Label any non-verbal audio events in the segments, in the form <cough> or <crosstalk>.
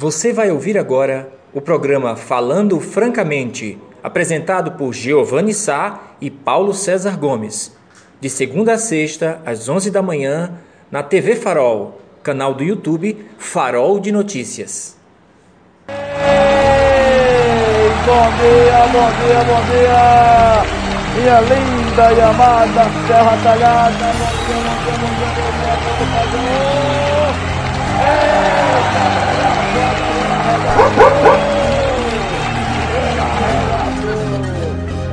Você vai ouvir agora o programa Falando Francamente, apresentado por Giovanni Sá e Paulo César Gomes, de segunda a sexta, às 11 da manhã, na TV Farol, canal do YouTube Farol de Notícias. Ei, bom dia, bom dia, bom dia! Minha linda e amada Serra Talhada, bom dia, bom dia, bom dia,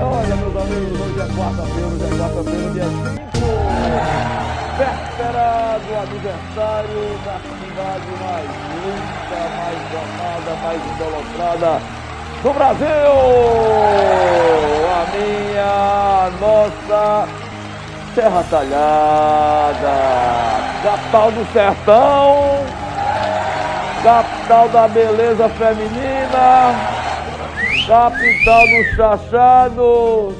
Olha, meus amigos, hoje é quarta-feira, hoje é quarta-feira, dia 5, véspera do aniversário da cidade mais linda, mais amada, mais idolatrada do Brasil! A minha, nossa Serra Talhada, capital do sertão, capital da beleza feminina, capital dos chachados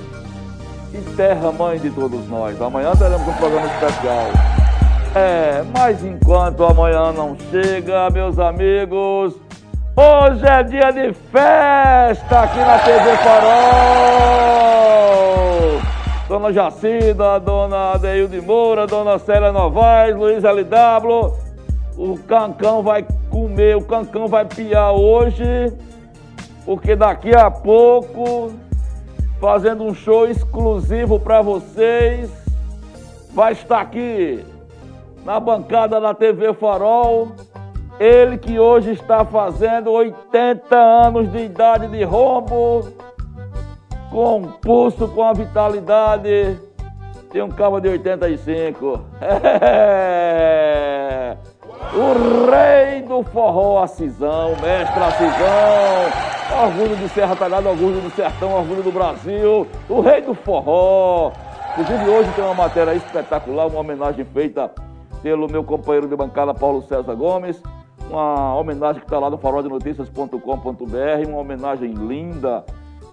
e terra mãe de todos nós. Amanhã teremos um programa especial. É, mas enquanto amanhã não chega, meus amigos, hoje é dia de festa aqui na TV Farol. Dona Jacida, Dona Adeilde Moura, Dona Célia Novaes, Luiz LW. O Cancão vai comer, o Cancão vai piar hoje, porque daqui a pouco, fazendo um show exclusivo para vocês, vai estar aqui na bancada da TV Farol. Ele que hoje está fazendo 80 anos de idade de rombo, com pulso, com a vitalidade. Tem um cabo de 85. <laughs> É. O rei do forró Acisão, mestre Acisão, orgulho de Serra Talhada, orgulho do sertão, orgulho do Brasil, o rei do forró. Inclusive hoje tem uma matéria espetacular, uma homenagem feita pelo meu companheiro de bancada Paulo César Gomes, uma homenagem que está lá no faroldenoticias.com.br, uma homenagem linda,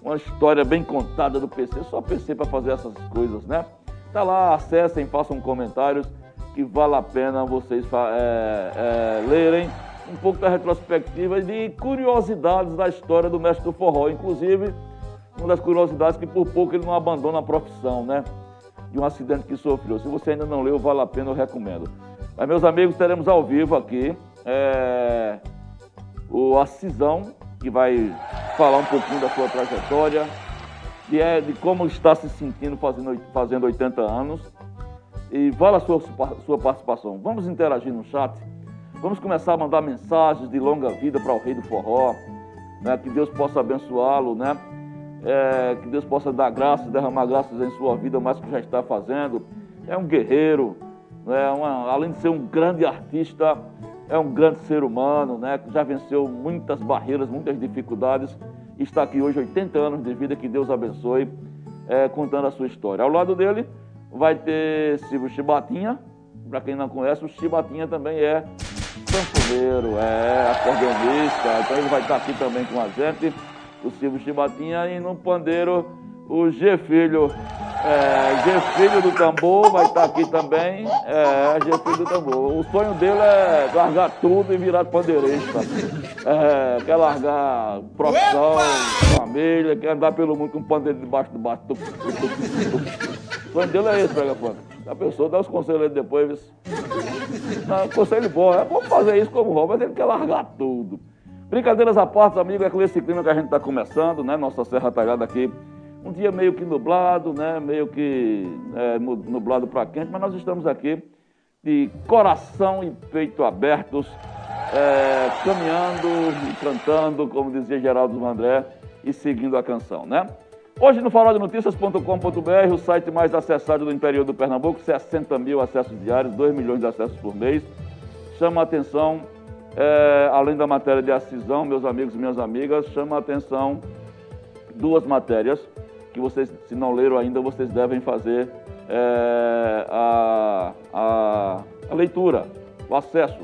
uma história bem contada do PC, só PC para fazer essas coisas, né? Tá lá, acessem, façam comentários, que vale a pena vocês é, é, lerem um pouco da retrospectiva de curiosidades da história do mestre do forró, inclusive uma das curiosidades que por pouco ele não abandona a profissão, né? De um acidente que sofreu. Se você ainda não leu, vale a pena, eu recomendo. Mas, meus amigos, teremos ao vivo aqui é, o Acisão, que vai falar um pouquinho da sua trajetória, de, é, de como está se sentindo fazendo, fazendo 80 anos. E vale a sua, sua participação. Vamos interagir no chat. Vamos começar a mandar mensagens de longa vida para o Rei do Forró. Né? Que Deus possa abençoá-lo, né? É, que Deus possa dar graças, derramar graças em sua vida, mais que já está fazendo. É um guerreiro, né? Uma, além de ser um grande artista, é um grande ser humano, né? Que já venceu muitas barreiras, muitas dificuldades. Está aqui hoje, 80 anos de vida, que Deus abençoe, é, contando a sua história. Ao lado dele vai ter Silvio Chibatinha. Para quem não conhece, o Chibatinha também é sanfoneiro, é acordeonista. Então ele vai estar aqui também com a gente o Silvio Chibatinha, e no pandeiro o G Filho. É, G Filho do Tambor vai estar aqui também. É, G Filho do Tambor. O sonho dele é largar tudo e virar pandeirista. É, quer largar profissão, família, quer andar pelo mundo com um pandeiro debaixo do baixo. O sonho dele é esse, pega fone. A pessoa dá os conselhos depois. Não, conselho bom, é bom fazer isso como mas ele quer largar tudo. Brincadeiras à parte, amigos, é com esse clima que a gente está começando, né? Nossa Serra Talhada aqui. Um dia meio que nublado, né? Meio que é, nublado para quente, mas nós estamos aqui de coração e peito abertos, é, caminhando e cantando, como dizia Geraldo André, e seguindo a canção, né? Hoje no faroldenoticias.com.br, o site mais acessado do interior do Pernambuco, 60 mil acessos diários, 2 milhões de acessos por mês. Chama a atenção é, além da matéria de acisão, meus amigos e minhas amigas, chama a atenção duas matérias que vocês, se não leram ainda, vocês devem fazer é, a, a, a leitura, o acesso.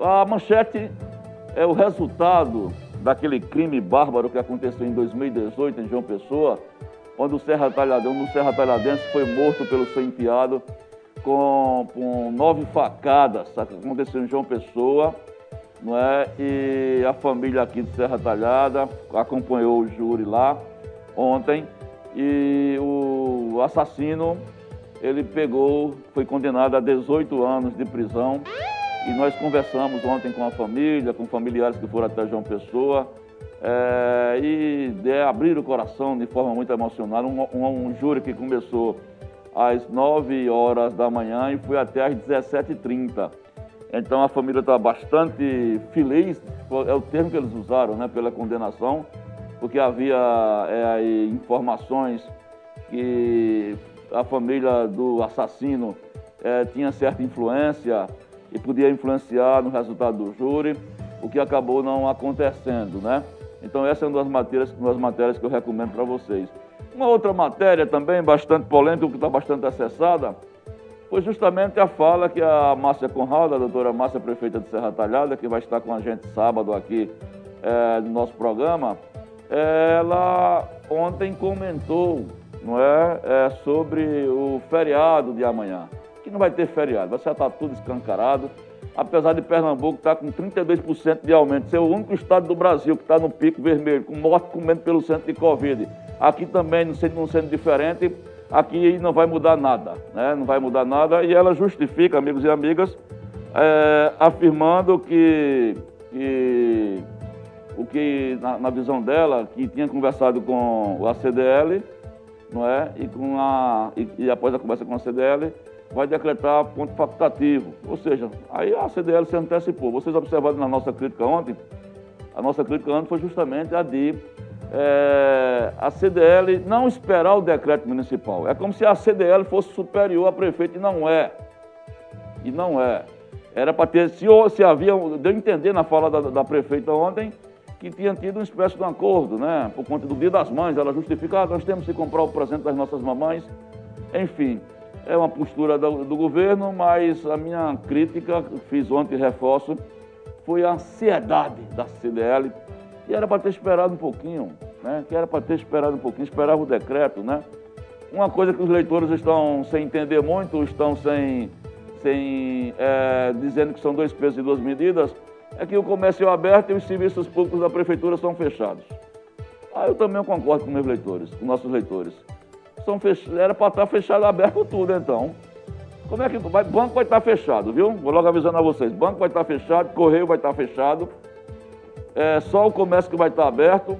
A manchete é o resultado daquele crime bárbaro que aconteceu em 2018 em João Pessoa, onde o Serra Talhadense, um Serra Talhadense foi morto pelo seu enteado com, com nove facadas. Aconteceu em João Pessoa não é? E a família aqui de Serra Talhada acompanhou o júri lá ontem e o assassino ele pegou, foi condenado a 18 anos de prisão e nós conversamos ontem com a família, com familiares que foram até João Pessoa é, e de abrir o coração de forma muito emocionada. Um, um, um, júri que começou às 9 horas da manhã e foi até às 17h30. Então a família está bastante feliz, é o termo que eles usaram né, pela condenação, porque havia é, informações que a família do assassino é, tinha certa influência e podia influenciar no resultado do júri, o que acabou não acontecendo, né? Então essa é uma das matérias, uma das matérias que eu recomendo para vocês. Uma outra matéria também bastante polêmica, que está bastante acessada, foi justamente a fala que a Márcia Conrado, a doutora Márcia, prefeita de Serra Talhada, que vai estar com a gente sábado aqui é, no nosso programa, ela ontem comentou não é, é, sobre o feriado de amanhã, que não vai ter feriado, vai estar tudo escancarado, apesar de Pernambuco estar com 32% de aumento, ser o único estado do Brasil que está no pico vermelho, com morte comendo pelo centro de Covid. Aqui também, não sendo, não sendo diferente, aqui não vai mudar nada, né? não vai mudar nada, e ela justifica, amigos e amigas, é, afirmando que, que o que, na, na, visão dela, que tinha conversado com o ACDL, não é? E, com a, e, e após a conversa com a CDL, vai decretar ponto facultativo. Ou seja, aí a CDL se antecipou. Vocês observaram na nossa crítica ontem, a nossa crítica ontem foi justamente a de é, a CDL não esperar o decreto municipal. É como se a CDL fosse superior a prefeito e não é. E não é. Era para ter, se, se havia, deu a entender na fala da, da prefeita ontem, que tinha tido uma espécie de um acordo, né? Por conta do Dia das Mães, ela justifica, ah, nós temos que comprar o presente das nossas mamães. Enfim, é uma postura do, do governo, mas a minha crítica, fiz ontem reforço, foi a ansiedade da CDL, que era para ter esperado um pouquinho, né? Que era para ter esperado um pouquinho, esperava o decreto, né? Uma coisa que os leitores estão sem entender muito, estão sem, sem é, dizendo que são dois pesos e duas medidas, é que o comércio é aberto e os serviços públicos da prefeitura são fechados. Ah, eu também concordo com meus leitores, com nossos leitores. São fech... Era para estar tá fechado, aberto tudo, então. Como é que vai? Banco vai estar tá fechado, viu? Vou logo avisando a vocês. Banco vai estar tá fechado, correio vai estar fechado. É só o comércio que vai estar aberto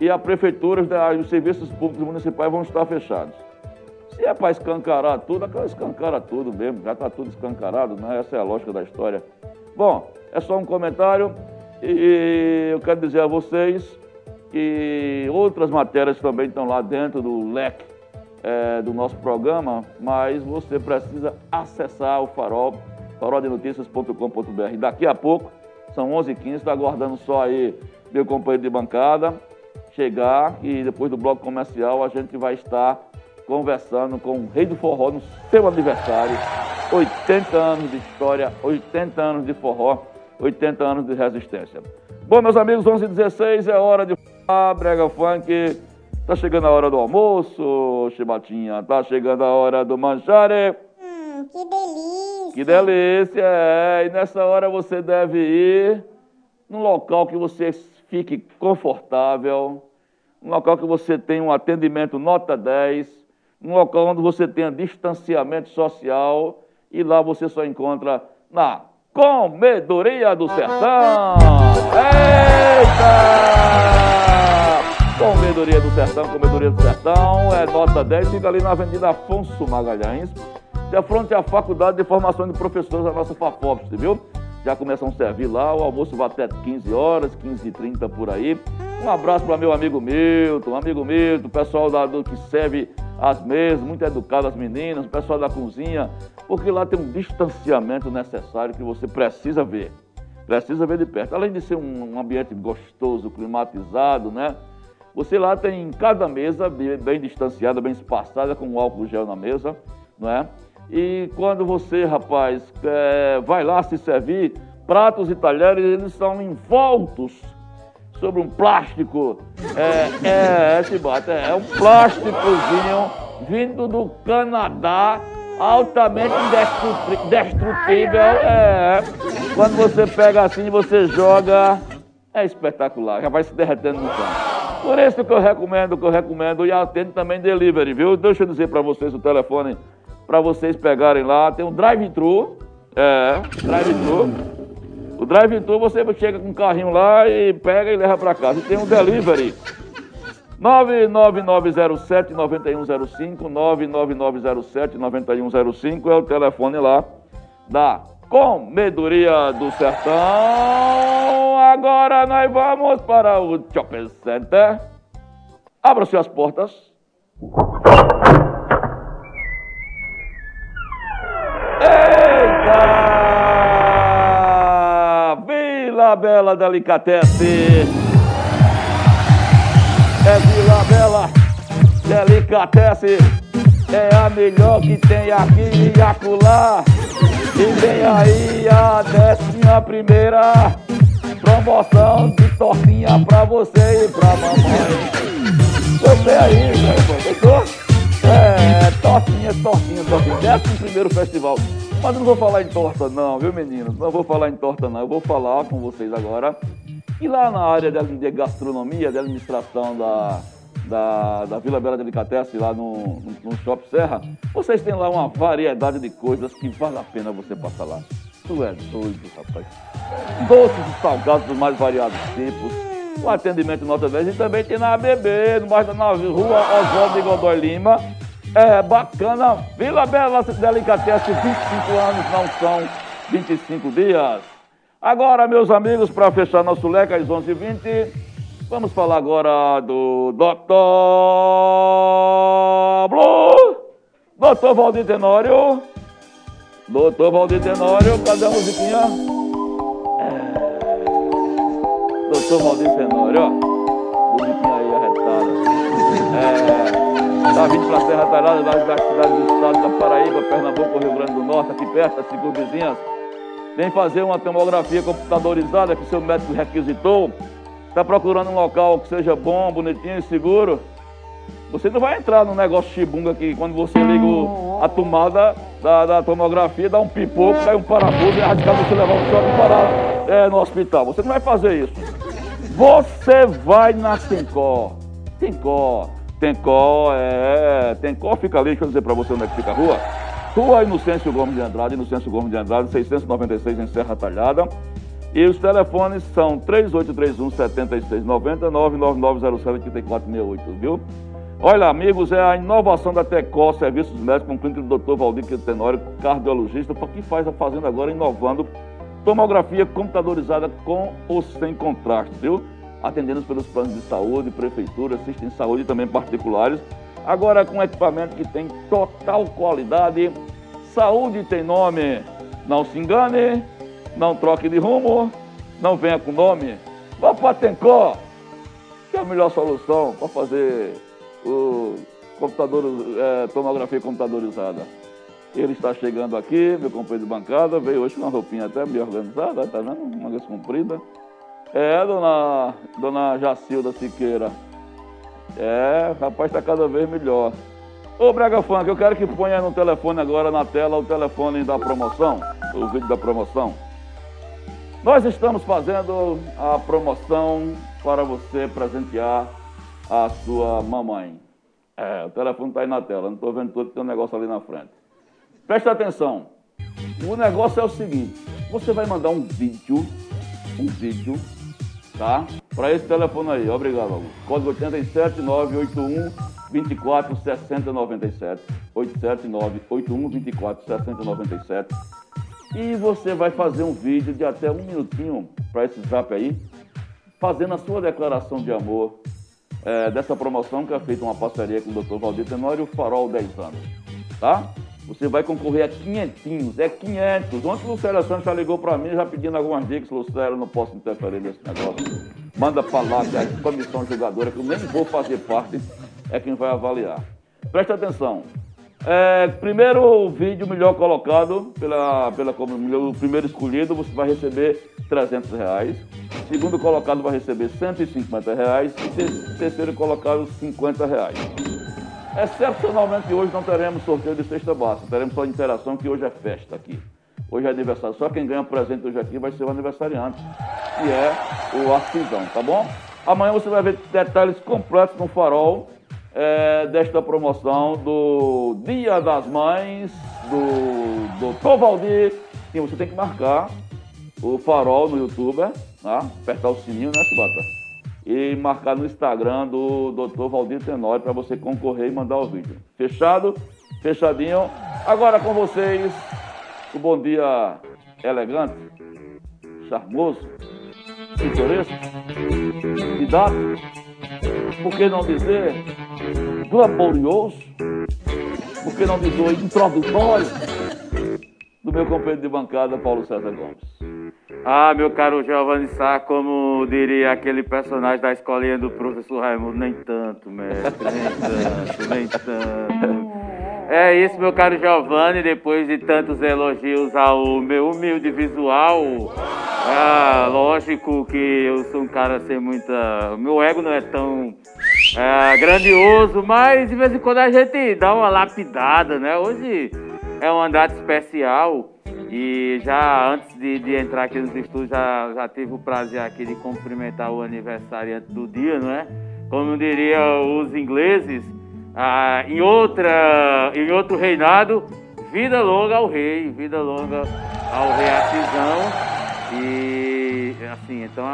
e a prefeitura, os serviços públicos municipais vão estar fechados. Se é para escancarar tudo, escancara tudo mesmo, já está tudo escancarado, né? Essa é a lógica da história. Bom, é só um comentário e eu quero dizer a vocês que outras matérias também estão lá dentro do leque é, do nosso programa, mas você precisa acessar o farol, faroldenoticias.com.br. Daqui a pouco, são 11h15, está aguardando só aí meu companheiro de bancada chegar e depois do bloco comercial a gente vai estar conversando com o Rei do Forró no seu aniversário. 80 anos de história, 80 anos de forró, 80 anos de resistência. Bom, meus amigos, 11 h 16 é hora de falar brega funk. Tá chegando a hora do almoço, Chibatinha. Tá chegando a hora do manjare. Hum, que delícia. Que delícia, é. E nessa hora você deve ir num local que você fique confortável, num local que você tenha um atendimento nota 10, num local onde você tenha distanciamento social e lá você só encontra na Comedoria do Sertão. Eita! Comedoria do Sertão, Comedoria do Sertão, é nota 10, fica ali na Avenida Afonso Magalhães, de frente à Faculdade de Formação de Professores da nossa FAFOPS, viu? Já começam a servir lá, o almoço vai até 15 horas, 15 e 30 por aí. Um abraço para meu amigo Milton, amigo Milton, pessoal da, do que serve as mesas, muito educado as meninas, o pessoal da cozinha, porque lá tem um distanciamento necessário que você precisa ver. Precisa ver de perto. Além de ser um, ambiente gostoso, climatizado, né? Você lá tem cada mesa bem, distanciada, bem espaçada, com álcool gel na mesa, não é? E quando você, rapaz, é, vai lá se servir, pratos e talheres, eles são envoltos sobre um plástico. É, é, é, bate, é, é um plásticozinho vindo do Canadá, altamente indestrutível. É, Quando você pega assim e você joga, é espetacular, já vai se derretendo no chão. Por isso que eu recomendo, que eu recomendo, e atendo também delivery, viu? Deixa eu dizer para vocês o telefone para vocês pegarem lá. Tem um drive-thru, é, drive-thru. O drive-thru você chega com um carrinho lá e pega e leva para casa. E tem um delivery. 99907-9105, 99907-9105 é o telefone lá da Comedoria do Sertão. Agora nós vamos para o Shopping Center. Abra-se as portas. Eita! Vila Bela Delicatesse. É Vila Bela Delicatesse. É a melhor que tem aqui e acolá. E vem aí a décima primeira promoção de tortinha pra você e pra mamãe. Você aí, gostou? É, tortinha, tortinha, tortinha. Décimo primeiro festival. Mas não vou falar em torta não, viu meninos? Não vou falar em torta não. Eu vou falar com vocês agora. E lá na área de gastronomia, de administração da da, da Vila Bela Delicatesse, lá no, no, no Shopping Serra, vocês têm lá uma variedade de coisas que vale a pena você passar lá. Tu é doido, rapaz. Doces e salgados dos mais variados tipos. O atendimento nota 10 e também tem na ABB, no bairro da rua Oswaldo de Godoy Lima. É bacana. Vila Bela Delicatesse, 25 anos, não são 25 dias. Agora, meus amigos, para fechar nosso leque às 11h20, Vamos falar agora do Dr. Blue, Dr. Valdir Tenório. Dr. Valdir Tenório, cadê a musiquinha? É. Dr. Valdir Tenório, ó. Tá vindo pra Serra Talhada, das, cidades do estado da Paraíba, Pernambuco, Rio Grande do Norte, aqui perto, as cinco vizinhas. Vem fazer uma tomografia computadorizada que seu médico requisitou está procurando um local que seja bom, bonitinho e seguro, você não vai entrar no negócio chibunga que quando você liga a tomada da, da tomografia, dá um pipoco, cai um parafuso e é radical você levar o choque parar é, no hospital. Você não vai fazer isso. Você vai na Tencó. Tencó. Tencó, é. Tencó fica ali, deixa eu dizer para você onde é que fica a rua. Rua Inocêncio Gomes de Andrade, Inocêncio Gomes de Andrade, 696 em Serra Talhada. E os telefones são 3831 7690 99907 8468, viu? Olha, amigos, é a inovação da Tecó Serviços Médicos com clínica do Dr. Valdir Tenório, cardiologista, que faz a Fazenda agora inovando tomografia computadorizada com ou sem contraste, viu? Atendendo pelos planos de saúde, prefeitura, assistência de saúde e também particulares. Agora com equipamento que tem total qualidade. Saúde tem nome, não se engane. Não troque de rumo, não venha com nome. Vá para Tencó, que é a melhor solução para fazer o computador, é, tomografia computadorizada. Ele está chegando aqui, meu companheiro de bancada, veio hoje com uma roupinha até bem organizada, tá vendo? Uma vez comprida. É, dona, dona Jacilda Siqueira. É, rapaz, está cada vez melhor. Ô, Brega Funk, eu quero que ponha no telefone agora, na tela, o telefone da promoção, o vídeo da promoção. Nós estamos fazendo a promoção para você presentear a sua mamãe. É, o telefone está aí na tela, não estou vendo tudo, tem um negócio ali na frente. Preste atenção. O negócio é o seguinte: você vai mandar um vídeo, um vídeo, tá? Para esse telefone aí, obrigado, Augusto. Código 87981 24 60 97. 879 81 24 60 97 e você vai fazer um vídeo de até um minutinho para esse zap aí, fazendo a sua declaração de amor é, dessa promoção que é feita uma parceria com o Dr. Valdir Tenório Farol 10 anos, tá? Você vai concorrer a quinhentinhos, é 500. Ontem o Lucério Santos já ligou para mim, já pedindo algumas dicas. Lucério, não posso interferir nesse negócio. Manda lá que a comissão julgadora, que eu nem vou fazer parte, é quem vai avaliar. Preste atenção, é, primeiro vídeo melhor colocado, pela, pela, o primeiro escolhido, você vai receber 300 reais. Segundo colocado vai receber 150 reais. E terceiro colocado, 50 reais. Excepcionalmente hoje não teremos sorteio de cesta básica, teremos só interação, que hoje é festa aqui. Hoje é aniversário. Só quem ganha presente hoje aqui vai ser o aniversariante, que é o Arcisão, tá bom? Amanhã você vai ver detalhes completos no farol é, desta promoção do Dia das Mães, do Dr. Valdir. E você tem que marcar o farol no YouTube, tá? apertar o sininho, né, Chibata? E marcar no Instagram do Dr. Valdir Tenório para você concorrer e mandar o vídeo. Fechado? Fechadinho. Agora com vocês, o bom dia elegante, charmoso, pitoresco, didático, por que não dizer laborioso, por que não dizer introdutório, do meu companheiro de bancada, Paulo César Gomes. Ah, meu caro Giovanni Sá, como diria aquele personagem da escolinha do professor Raimundo, nem tanto, mestre, nem tanto, nem tanto. É isso, meu caro Giovanni, depois de tantos elogios ao meu humilde visual, ah, lógico que eu sou um cara sem muita. Meu ego não é tão é, grandioso, mas de vez em quando a gente dá uma lapidada, né? Hoje é um andar especial e já antes de, de, entrar aqui nos estúdios já, já tive o prazer aqui de cumprimentar o aniversariante do dia, não é? Como diriam os ingleses, ah, em, outra, em outro reinado, vida longa ao rei, vida longa ao rei Assisão. E assim, então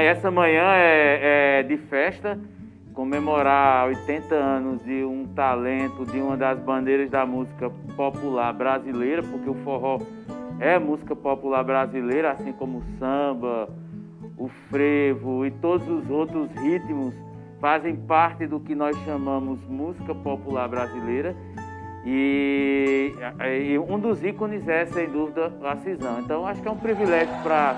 essa manhã é, é de festa, comemorar 80 anos de um talento, de uma das bandeiras da música popular brasileira, porque o forró é música popular brasileira, assim como o samba, o frevo e todos os outros ritmos fazem parte do que nós chamamos música popular brasileira. E, e um dos ícones é, sem dúvida, a Cisão. Então, acho que é um privilégio para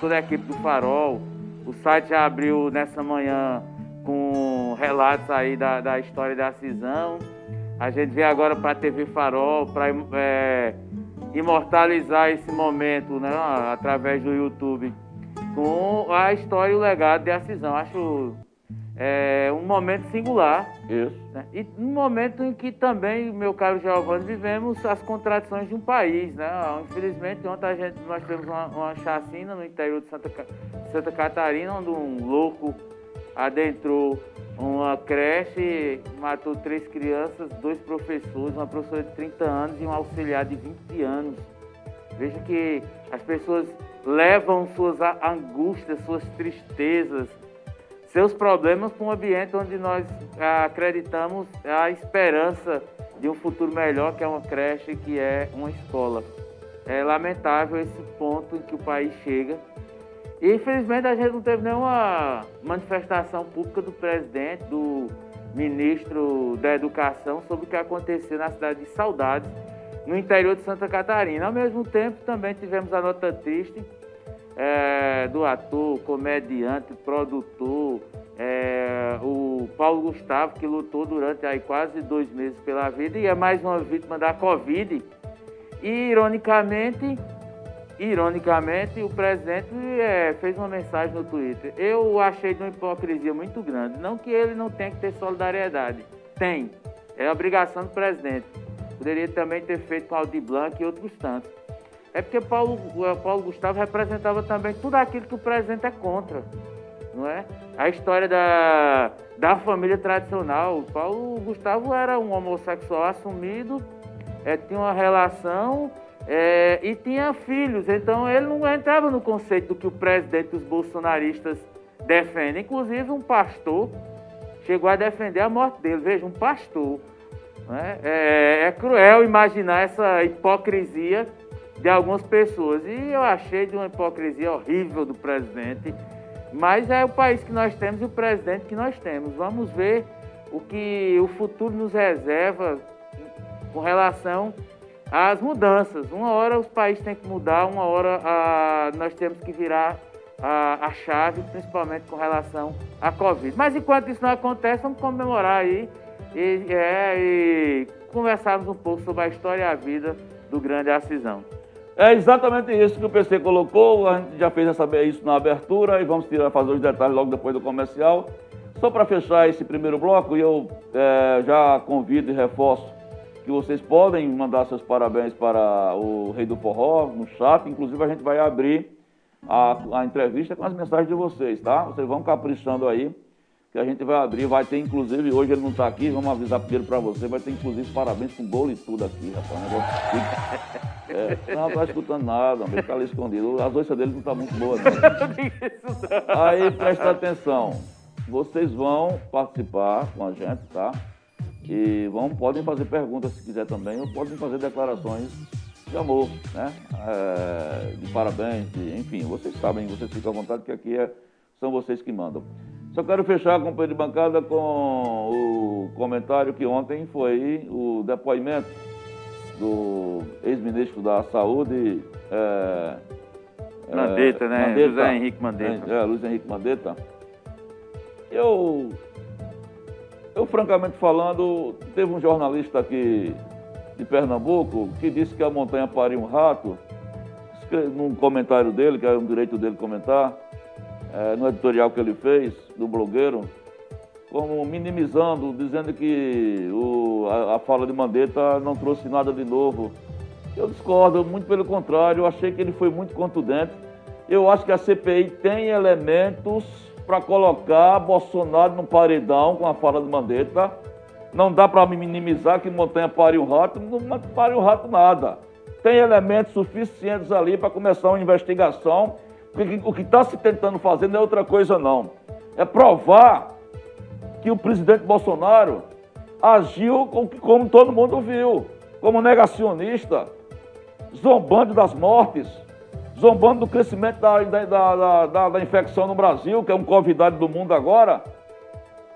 toda a equipe do Farol. O site já abriu nessa manhã com relatos aí da, da história da Cisão. A gente vem agora para a TV Farol para é, imortalizar esse momento né, através do YouTube com a história e o legado de Acisão. Acho é um momento singular. Isso. Né? E um momento em que também, meu caro Giovanni, vivemos as contradições de um país. Né? Infelizmente, ontem a gente, nós tivemos uma, uma chacina no interior de Santa, Santa Catarina, onde um louco adentrou uma creche, matou três crianças, dois professores, uma professora de 30 anos e um auxiliar de 20 anos. Veja que as pessoas levam suas angústias, suas tristezas, seus problemas para um ambiente onde nós acreditamos a esperança de um futuro melhor, que é uma creche, que é uma escola. É lamentável esse ponto em que o país chega. E infelizmente a gente não teve nenhuma manifestação pública do presidente, do ministro da Educação sobre o que aconteceu na cidade de Saudades, no interior de Santa Catarina. Ao mesmo tempo, também tivemos a nota triste é, do ator, comediante, produtor, é, o Paulo Gustavo, que lutou durante aí quase dois meses pela vida e é mais uma vítima da Covid. E, ironicamente, ironicamente, o presidente é, fez uma mensagem no Twitter. Eu achei de uma hipocrisia muito grande. Não que ele não tenha que ter solidariedade. Tem. É obrigação do presidente. Poderia também ter feito com Aldi Blanc e outros tantos. É porque Paulo, Paulo Gustavo representava também tudo aquilo que o presidente é contra, não é? A história da, da família tradicional. Paulo Gustavo era um homossexual assumido, é, tinha uma relação é, e tinha filhos. Então ele não entrava no conceito do que o presidente os bolsonaristas defendem. Inclusive um pastor chegou a defender a morte dele. Veja, um pastor. É? É, é cruel imaginar essa hipocrisia de algumas pessoas. E eu achei de uma hipocrisia horrível do presidente. Mas é o país que nós temos e o presidente que nós temos. Vamos ver o que o futuro nos reserva com relação às mudanças. Uma hora os países têm que mudar, uma hora ah, nós temos que virar a, a, chave, principalmente com relação à Covid. Mas enquanto isso não acontece, vamos comemorar aí e, é, e conversarmos um pouco sobre a história e a vida do grande Acisão. É exatamente isso que o PC colocou, a gente já fez essa, isso na abertura e vamos tirar, fazer os detalhes logo depois do comercial. Só para fechar esse primeiro bloco, eu é, já convido e reforço que vocês podem mandar seus parabéns para o Rei do Forró no chat. Inclusive, a gente vai abrir a, a entrevista com as mensagens de vocês, tá? Vocês vão caprichando aí, que a gente vai abrir. Vai ter, inclusive, hoje ele não está aqui, vamos avisar primeiro para você. Vai ter, inclusive, parabéns com bolo e tudo aqui, rapaz. É, não está escutando nada, ele está ali escondido. A doença dele não está muito boa, <laughs> não. Aí, presta atenção. Vocês vão participar com a gente, tá? E vão, podem fazer perguntas se quiser também, ou podem fazer declarações de amor, né? É, de parabéns, de, enfim, vocês sabem, vocês ficam à vontade que aqui é, são vocês que mandam. Só quero fechar com o de bancada com o comentário que ontem foi o depoimento do ex-ministro da Saúde. É, é Mandetta, né? Mandetta, José Henrique Mandetta. É, Luiz Henrique Mandetta. Eu eu, francamente falando, teve um jornalista aqui de Pernambuco que disse que a montanha pariu um rato, num comentário dele, que é um direito dele comentar, é, no editorial que ele fez, do blogueiro, como minimizando, dizendo que o, a, a, fala de Mandetta não trouxe nada de novo. Eu discordo, muito pelo contrário, eu achei que ele foi muito contundente. Eu acho que a CPI tem elementos para colocar Bolsonaro no paredão com a fala do Mandetta. Não dá para minimizar que Montanha pare um rato, não pare um rato nada. Tem elementos suficientes ali para começar uma investigação. O que está se tentando fazer não é outra coisa, não. É provar que o presidente Bolsonaro agiu como todo mundo viu, como negacionista, zombando das mortes, zombando do crescimento da, da, da, da, infecção no Brasil, que é um convidado do mundo agora.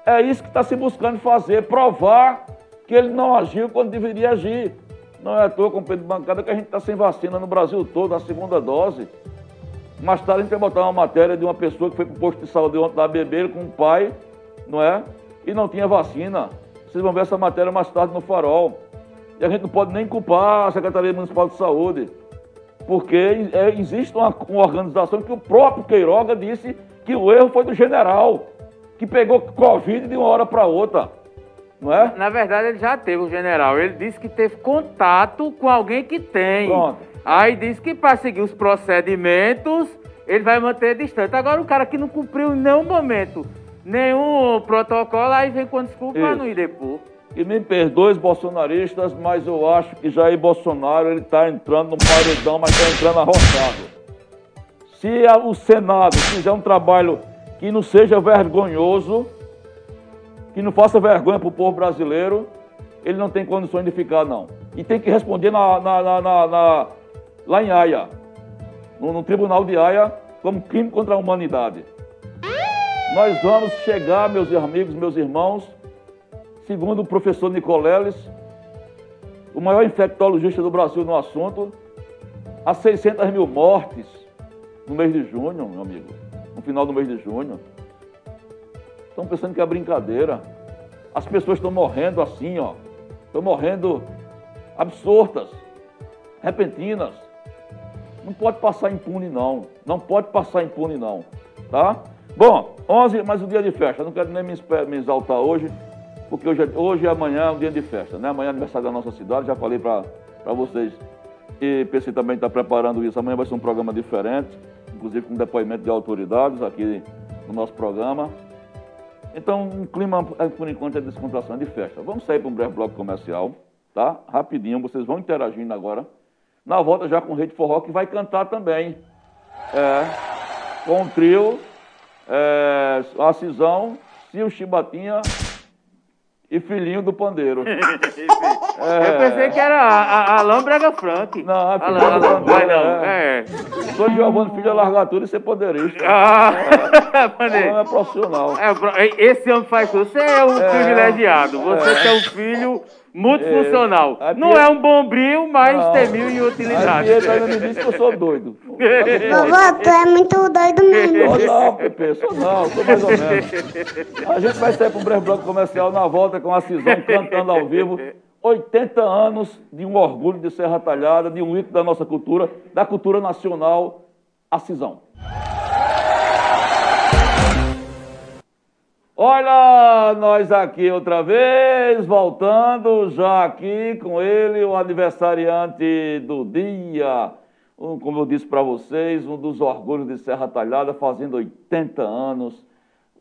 É isso que está se buscando fazer, provar que ele não agiu quando deveria agir. Não é à toa, com o Pedro Bancada, que a gente está sem vacina no Brasil todo, a segunda dose. Mais tarde a gente vai botar uma matéria de uma pessoa que foi para o posto de saúde ontem lá beber com o pai, não é? E não tinha vacina. Vocês vão ver essa matéria mais tarde no farol. E a gente não pode nem culpar a Secretaria Municipal de Saúde porque é, existe uma, uma, organização que o próprio Queiroga disse que o erro foi do general, que pegou Covid de uma hora para outra. Não é? Na verdade, ele já teve o general. Ele disse que teve contato com alguém que tem. Pronto. Aí disse que para seguir os procedimentos, ele vai manter distante. Agora, o cara que não cumpriu em nenhum momento nenhum protocolo, aí vem com desculpa para não ir depois. E me perdoe os bolsonaristas, mas eu acho que Jair Bolsonaro ele está entrando no paredão, mas está entrando arrochado. Se o Senado fizer um trabalho que não seja vergonhoso, que não faça vergonha para o povo brasileiro, ele não tem condições de ficar, não. E tem que responder na, na, na, na lá em Haia, no, no Tribunal de Haia, como crime contra a humanidade. Nós vamos chegar, meus amigos, meus irmãos, Segundo o professor Nicoleles, o maior infectologista do Brasil no assunto, há 600 mil mortes no mês de junho, meu amigo, no final do mês de junho. Estão pensando que é brincadeira. As pessoas estão morrendo assim, ó. Estão morrendo absortas, repentinas. Não pode passar impune, não. Não pode passar impune, não. Tá? Bom, 11, mais um dia de festa. Não quero nem me, exaltar hoje porque hoje, hoje e amanhã é um dia de festa, né? Amanhã é aniversário da nossa cidade, já falei para vocês. E PC também está preparando isso. Amanhã vai ser um programa diferente, inclusive com depoimento de autoridades aqui no nosso programa. Então, um clima, por enquanto, é de descontração, é de festa. Vamos sair para um breve bloco comercial, tá? Rapidinho, vocês vão interagindo agora. Na volta já com o Rei Forró, que vai cantar também. É, com o trio, é, a Cisão, Sil Chibatinha e filhinho do pandeiro. é... <laughs> Eu pensei que era a, a, Brega Frank. Não, a filhinha Alan, do pandeiro. Não, é. é. Sou Giovanni, filho da largatura e ser pandeirista. Ah, é, <laughs> é profissional. É, esse homem faz tudo. Você é um é, privilegiado. Você é. é um filho multifuncional. É, não é um bombril, mas não, tem mil e utilidades. A ainda me disse que eu sou doido. Vovô, tu é muito doido mesmo. Oh, não, Pepe, sou não, sou mais ou menos. A gente vai sair para um breve bloco comercial na volta com a Cisão cantando ao vivo. 80 anos de um orgulho de Serra Talhada, de um ícone da nossa cultura, da cultura nacional, a Cisão. Olha! nós aqui outra vez, voltando já aqui com ele, o aniversariante do dia. Um, como eu disse para vocês, um dos orgulhos de Serra Talhada, fazendo 80 anos.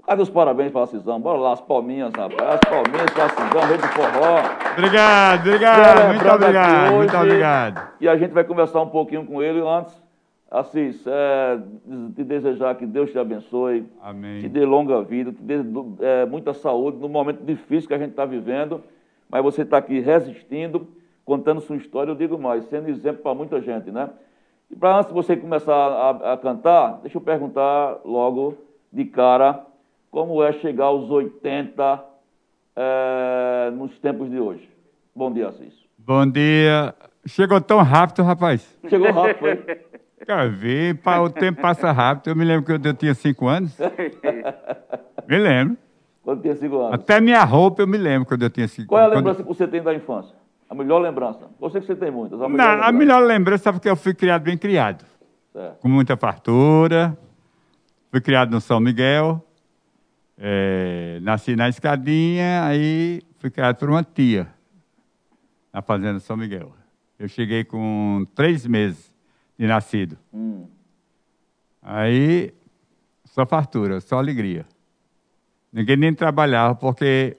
Cadê os parabéns para a Cisão? Bora lá, as palminhas, rapaz. As palminhas para a Cisão, rei do forró. Obrigado, obrigado, muito obrigado, muito obrigado. E a gente vai conversar um pouquinho com ele antes. Assis, é, te desejar que Deus te abençoe, Amém. te dê longa vida, te dê é, muita saúde no momento difícil que a gente está vivendo, mas você está aqui resistindo, contando sua história, eu digo mais, sendo exemplo para muita gente, né? E para antes de você começar a, a, cantar, deixa eu perguntar logo de cara como é chegar aos 80 é, nos tempos de hoje. Bom dia, Assis. Bom dia. Chegou tão rápido, rapaz. Chegou rápido, foi? Quer ver, o tempo passa rápido. Eu me lembro que eu tinha cinco anos. <laughs> me lembro. Quando tinha cinco anos. Até minha roupa eu me lembro quando eu tinha cinco Qual é a anos. lembrança quando... que você tem da infância? A melhor lembrança? Sei que você tem muitas. A melhor, Não, lembrança. a melhor lembrança é porque eu fui criado bem criado. Certo. Com muita fartura. Fui criado no São Miguel. É, nasci na escadinha, aí fui criado por uma tia. Na fazenda São Miguel. Eu cheguei com três meses de nascido. Hum. Aí, só fartura, só alegria. Ninguém nem trabalhava, porque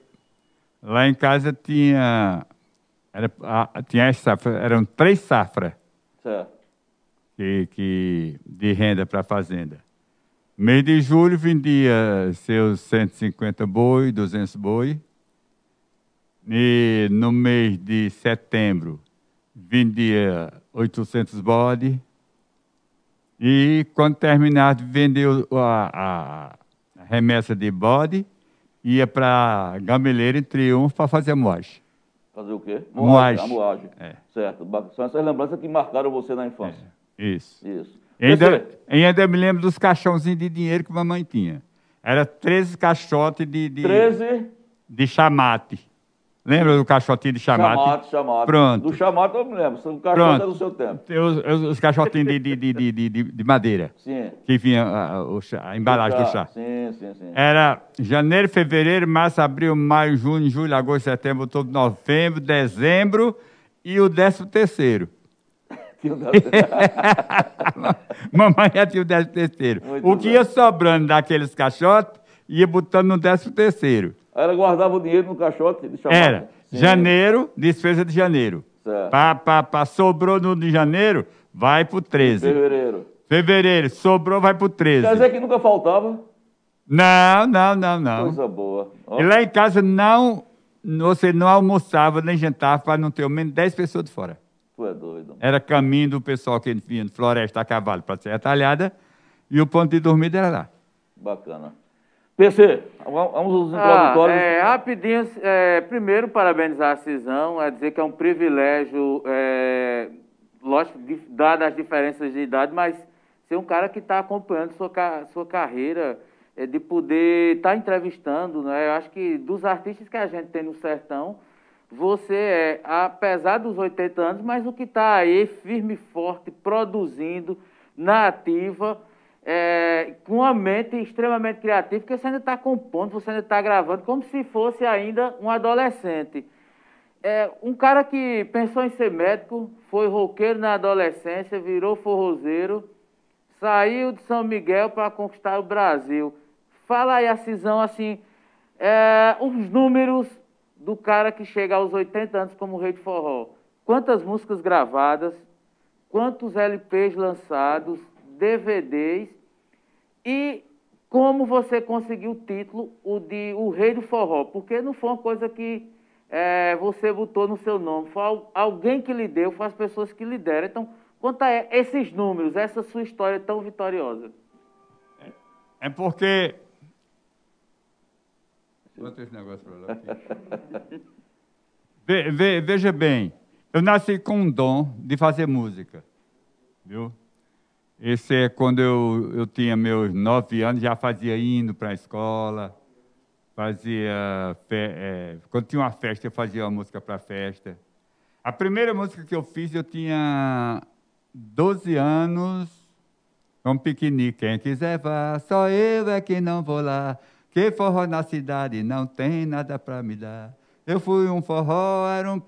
lá em casa tinha, era, tinha safra, eram três safras que, que, de renda para a fazenda. Mês de julho vendia seus 150 boi, 200 boi. E no mês de setembro vendia 800 bode. E quando terminar de vender a, a remessa de bode, ia para Gameleira em Triunfo para fazer a moagem. Fazer o quê? Moagem. A moagem. É. Certo. São essas lembranças que marcaram você na infância. É. Isso. Isso. Ainda, ainda me lembro dos caixãozinhos de dinheiro que mamãe tinha. Era 13 caixotes de, de, 13? de chamate. Lembra do caixotinho de chamate? Chamate, chamate. Pronto. Do chamate eu me lembro. O caixote é do seu tempo. Os, os, os caixotinhos de, de, de, de, de, madeira. Sim. Que vinha a, a, chá, a embalagem chá. do chá. Sim, sim, sim. Era janeiro, fevereiro, março, abril, maio, junho, julho, agosto, setembro, outubro, novembro, dezembro e o décimo terceiro. <laughs> Mamãe já tinha o décimo terceiro. Muito o que bem. ia sobrando daqueles caixotes, ia botando no décimo terceiro. Ela guardava o dinheiro no caixote de Era. Sim. Janeiro, despesa de janeiro. Certo. Pá, pá, pá, sobrou no de janeiro, vai pro 13. Fevereiro. Fevereiro, sobrou, vai pro 13. Quer dizer que nunca faltava? Não, não, não, não. Coisa boa. E lá em casa não, você não almoçava nem jantava para não ter ao menos 10 pessoas de fora. Tu é doido. Era caminho do pessoal que vinha de floresta a cavalo para ser atalhada e o ponto de dormida era lá. Bacana. PC, vamos aos introdutórios. Ah, é, rapidinho, é, primeiro, parabenizar a Cisão, é dizer que é um privilégio, é, lógico, dadas as diferenças de idade, mas ser um cara que está acompanhando sua, sua carreira, é, de poder estar tá entrevistando, né? Eu acho que dos artistas que a gente tem no sertão, você é, apesar dos 80 anos, mas o que está aí, firme e forte, produzindo, na ativa, é, com uma mente extremamente criativa, porque você ainda está compondo, você ainda está gravando, como se fosse ainda um adolescente. É, um cara que pensou em ser médico, foi roqueiro na adolescência, virou forrozeiro, saiu de São Miguel para conquistar o Brasil. Fala aí a cisão, assim, é, os números do cara que chega aos 80 anos como rei de forró. Quantas músicas gravadas, quantos LPs lançados, DVDs e como você conseguiu o título, o de o Rei do Forró, porque não foi uma coisa que é, você botou no seu nome, foi alguém que lhe deu, foi as pessoas que lhe deram. Então, conta esses números, essa sua história tão vitoriosa. É, é porque. Bota esse negócio para lá. <laughs> ve, ve, veja bem, eu nasci com um dom de fazer música, viu? Esse é quando eu, eu tinha meus nove anos, já fazia hino para a escola, fazia. É, quando tinha uma festa, eu fazia uma música para a festa. A primeira música que eu fiz, eu tinha 12 anos, um piquenique. Quem quiser vá, só eu é que não vou lá. Que forró na cidade não tem nada para me dar. Eu fui um forró, era um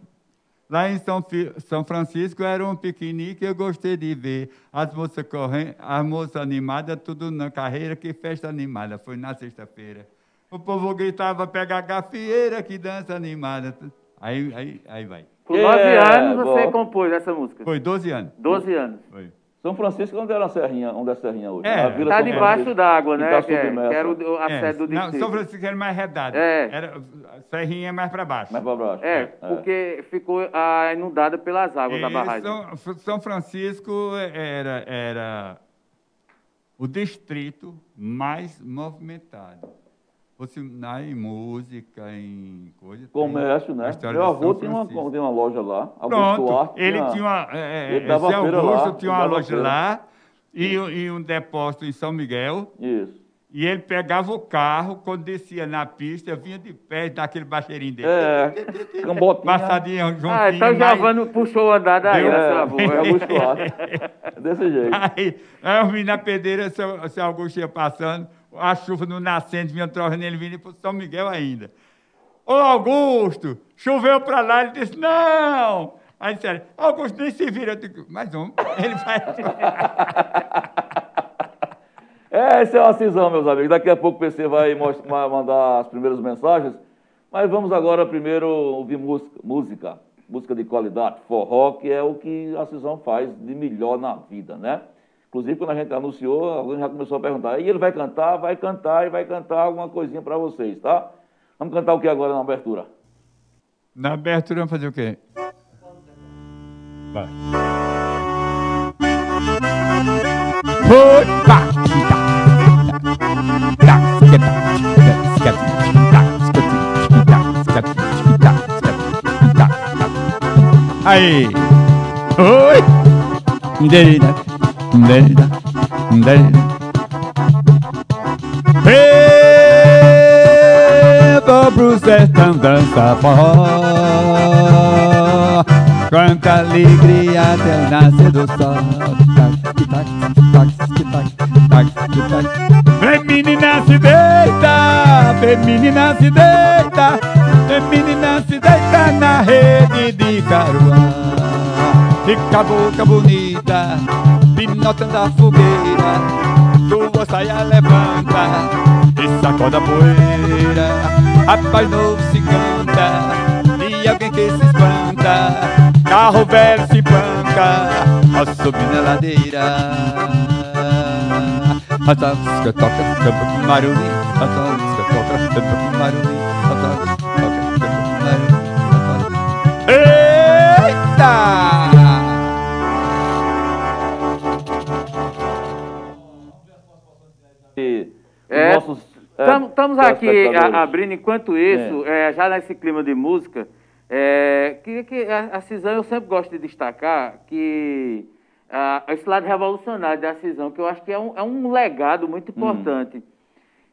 Lá em São, São, Francisco era um piquenique, eu gostei de ver. As moças correndo, as moças animadas, tudo na carreira, que festa animada. Foi na sexta-feira. O povo gritava, pega a gafieira, que dança animada. Aí, aí, aí vai. Com nove é, anos você bom. compôs essa música? Foi 12 anos. 12 anos. Foi. São Francisco, onde era a Serrinha, onde é a Serrinha hoje? É, está debaixo d'água, né? Tá que, é, que era o, a é, sede do distrito. Não, São Francisco era mais redado. É. Era, Serrinha é mais para baixo. Mais para baixo. É, é, porque ficou ah, inundada pelas águas e da barragem. São, São Francisco era, era o distrito mais movimentado fosse na, em música, em coisa. Comércio, né? Meu avô tinha uma, tinha uma loja lá. Augusto Pronto, ele tinha, tinha uma. É, ele dava Augusto lá, tinha uma loja lá e, e, um depósito em São Miguel. Isso. E ele pegava o carro, quando descia na pista, vinha de pé daquele baixeirinho dele. É, cambotinha. Passadinho juntinho. Ah, então já mas... puxou o andar daí, né, seu avô? É Augusto lá. Desse jeito. Aí, aí eu vim na pedreira, seu, seu Augusto ia passando a chuva no nascente vinha trocando ele vindo para São Miguel ainda. Ô Augusto, choveu para lá, ele disse, não! Aí disseram, Augusto nem se vira. Eu digo, mais um, ele vai. <laughs> é, esse é uma cisão, meus amigos. Daqui a pouco o PC vai mandar as primeiras mensagens. Mas vamos agora primeiro ouvir música, música, música de qualidade, forró, que é o que a cisão faz de melhor na vida, né? Inclusive, quando a gente anunciou, alguém já começou a perguntar. E ele vai cantar? Vai cantar e vai cantar alguma coisinha para vocês, tá? Vamos cantar o que agora na abertura? Na abertura vamos fazer o quê? Vai. Aí! Oi! Vou pro sertão dançar forró. Quanta alegria até o nascer do sol. Vem menina se deita, vem menina se deita. Vem menina se deita na rede de caruá. Fica a boca bonita pinotando a fogueira, tua saia levanta e sacoda a poeira. Rapaz novo se canta e alguém que se espanta, carro velho se panca ao subir na ladeira. A música toca, tampa com barulho, a música toca, tampa com barulho, a música toca, tampa com barulho. Eita! Estamos é, aqui abrindo, enquanto isso, é. É, já nesse clima de música, é, que, que a, a Cisão eu sempre gosto de destacar que a, esse lado revolucionário da Cisão, que eu acho que é um, é um legado muito hum. importante. Hum.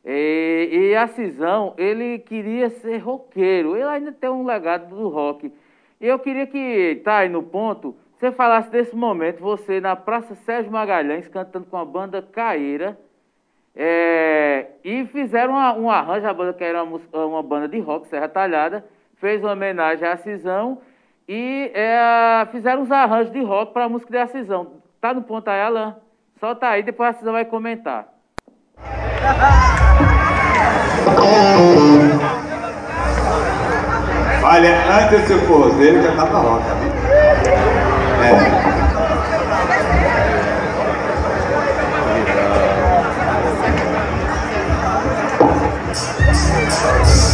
E, e, a Cisão, ele queria ser roqueiro, ele ainda tem um legado do rock. E eu queria que, tá aí no ponto, você falasse desse momento, você na Praça Sérgio Magalhães, cantando com a banda Caeira, é, e fizeram uma, um arranjo, a banda que era uma, uma, banda de rock, Serra Talhada, fez uma homenagem à Cisão e é, fizeram os arranjos de rock para a música de Cisão. Tá no ponto aí, Alan? Solta aí, depois a Cisão vai comentar. Olha, antes de ser forrozeiro, cantava rock. É.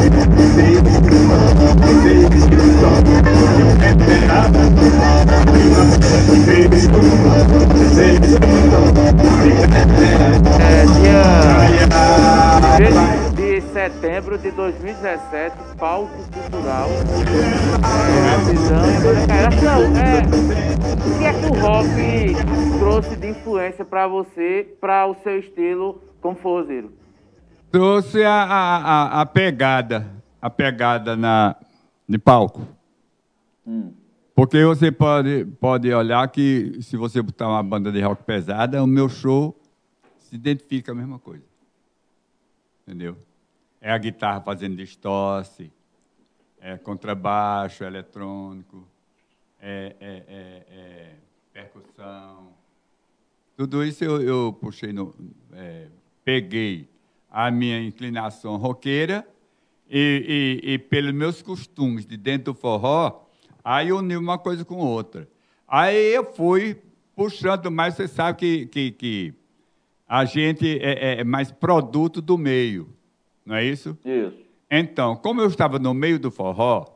Você expressão, de setembro de 2017, palco cultural. Precisamos. Cara, é é, o que é que o rock trouxe de influência para você, para o seu estilo como forrozeiro? Trouxe a, a, a, pegada, a pegada na, de palco. Hum. Porque você pode, pode olhar que se você botar uma banda de rock pesada, o meu show se identifica a mesma coisa. Entendeu? É a guitarra fazendo distorce, é contrabaixo, é eletrônico, é, é, é, é percussão. Tudo isso eu, eu puxei, no, é, peguei a minha inclinação roqueira e, e, e pelos meus costumes de dentro do forró, aí uni uma coisa com outra. Aí eu fui puxando mais, você sabe que, que, que a gente é, é, é mais produto do meio, não é isso? Isso. Então, como eu estava no meio do forró,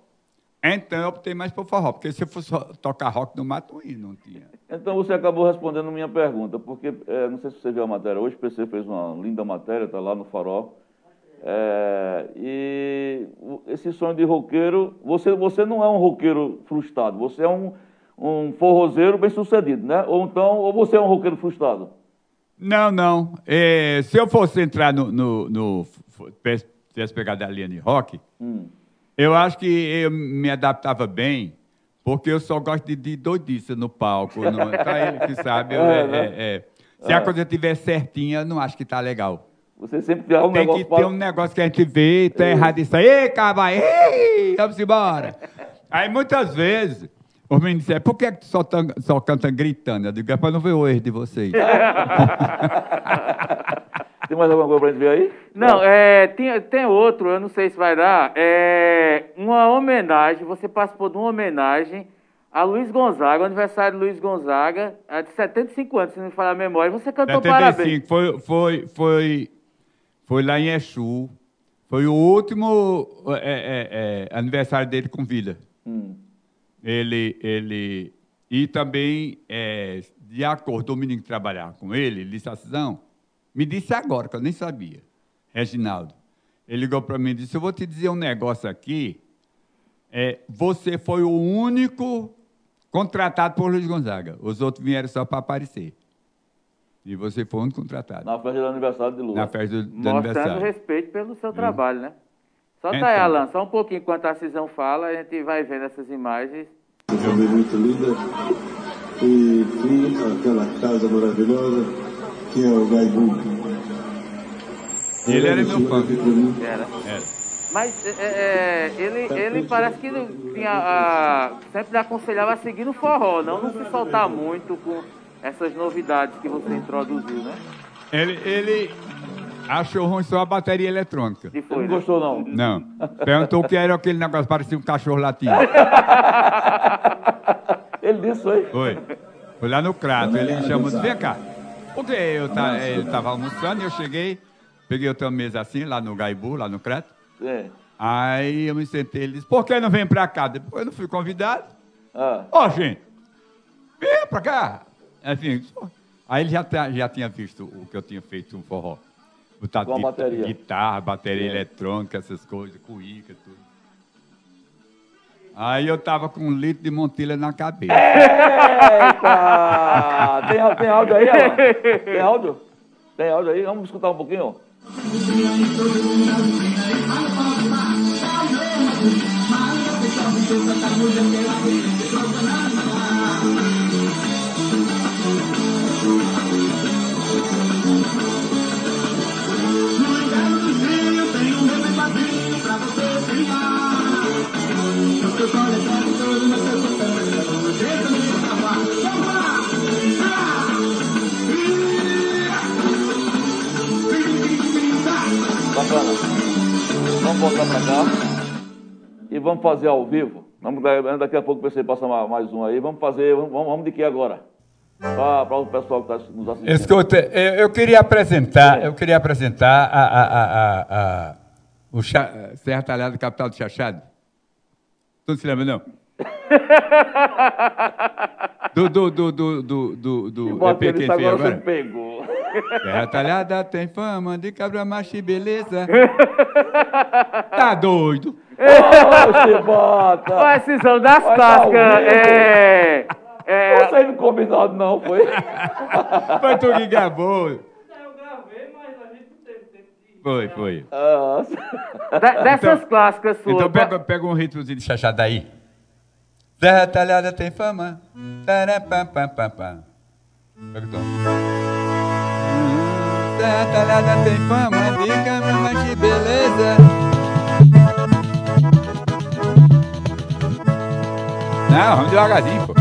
então eu optei mais por forró, porque se eu fosse tocar rock no mato, não tinha. Então você acabou respondendo minha pergunta, porque é, não sei se você viu a matéria hoje, o PC fez uma linda matéria, está lá no Farol. É, e esse sonho de roqueiro, você, você não é um roqueiro frustrado, você é um, um forrozeiro bem sucedido, né? Ou então, ou você é um roqueiro frustrado? Não, não. É, se eu fosse entrar no, no, no tivesse pegado a linha de rock, hum. Eu acho que eu me adaptava bem, porque eu só gosto de, de doidice no palco. Não, é ele que sabe. Eu, é, é, é, se a coisa estiver certinha, eu não acho que está legal. Você sempre tem um Tem que ter um negócio que a gente vê, tá errado isso aí. Ei, caba, ei, vamos embora. Aí muitas vezes os meninos dizem, por que, que só, tão, só canta gritando? Eu digo, é para não ver o erro de vocês. <laughs> tem mais alguma coisa para gente ver aí? Não, é, tem, tem outro, eu não sei se vai dar. É uma homenagem, você participou de uma homenagem a Luiz Gonzaga, o aniversário de Luiz Gonzaga, é de 75 anos, se não me falar a memória. Você cantou 75, parabéns. Foi, foi, foi, foi lá em Exu. Foi o último é, é, é, aniversário dele com vida. Hum. Ele, ele. E também, é, de acordo com o menino que trabalhava com ele, licitação, me disse agora, que eu nem sabia, Reginaldo. Ele ligou para mim e disse: Eu vou te dizer um negócio aqui. É, você foi o único contratado por Luiz Gonzaga. Os outros vieram só para aparecer. E você foi o único contratado. Na festa do aniversário de Lula. Na festa do, do Mostrando aniversário. respeito pelo seu trabalho, né? Só Então. tá aí, Alan, só um pouquinho enquanto a Cisão fala, a gente vai vendo essas imagens. Também muito linda. E aquela casa maravilhosa que é o Gaibu. Ele era meu fã. Era. Era. Mas é, é, ele, ele parece que tinha, a, sempre aconselhava a seguir no forró, não, não se soltar muito com essas novidades que você introduziu, né? Ele, ele achou ruim só a bateria eletrônica. E foi, não né? gostou, não? Não. Perguntou o que era aquele negócio, parecia um cachorro latindo. <laughs> Ele disse foi. Foi. Foi lá no Crato. Ele me chamou vem cá. Porque eu tá, ele estava almoçando e eu cheguei, peguei outra mesa assim, lá no Gaibu, lá no Crato. É. Aí eu me sentei, ele disse, por que não vem pra cá? Depois eu não fui convidado. Ah, Ó, gente, vem pra cá. Assim, aí ele já, já tinha visto o que eu tinha feito um forró. Bateria. guitarra, bateria É. eletrônica, essas coisas, cuíca, tudo. Aí eu tava com um litro de montilha na cabeça. Eita! Tem, tem áudio aí, Alan? Tem áudio? Tem áudio aí? Vamos escutar um pouquinho? Bacana. Pra cá. E vamos fazer ao vivo. Vamos, daqui a pouco PC passa ma- mais um aí. Vamos fazer. Vamos, vamos de que agora? Para o pessoal que está nos assistindo. Escuta, eu, eu queria apresentar, eu queria apresentar a, a, a, a, o Cha- Serra Talhada, capital do Chachado. Não se lembra, não? Do, do, do, do, do, do, do bota EP quem fez agora você agora? pegou. Terra talhada tem fama de cabra macho e beleza. Tá doido? Ô, Chibata! Olha, Cisão, das Vai o é... é Vocês não combinaram não, foi? Foi tu que gravou. Foi, foi. Ah, dessas clássicas suas... Então pega, pega um ritmozinho de chachada aí. Terra talhada tem fama. Tarapapapapá. Pega o tom. Hum, Terra talhada tem fama de cabra macho e beleza. Não, vamos devagarzinho, pô.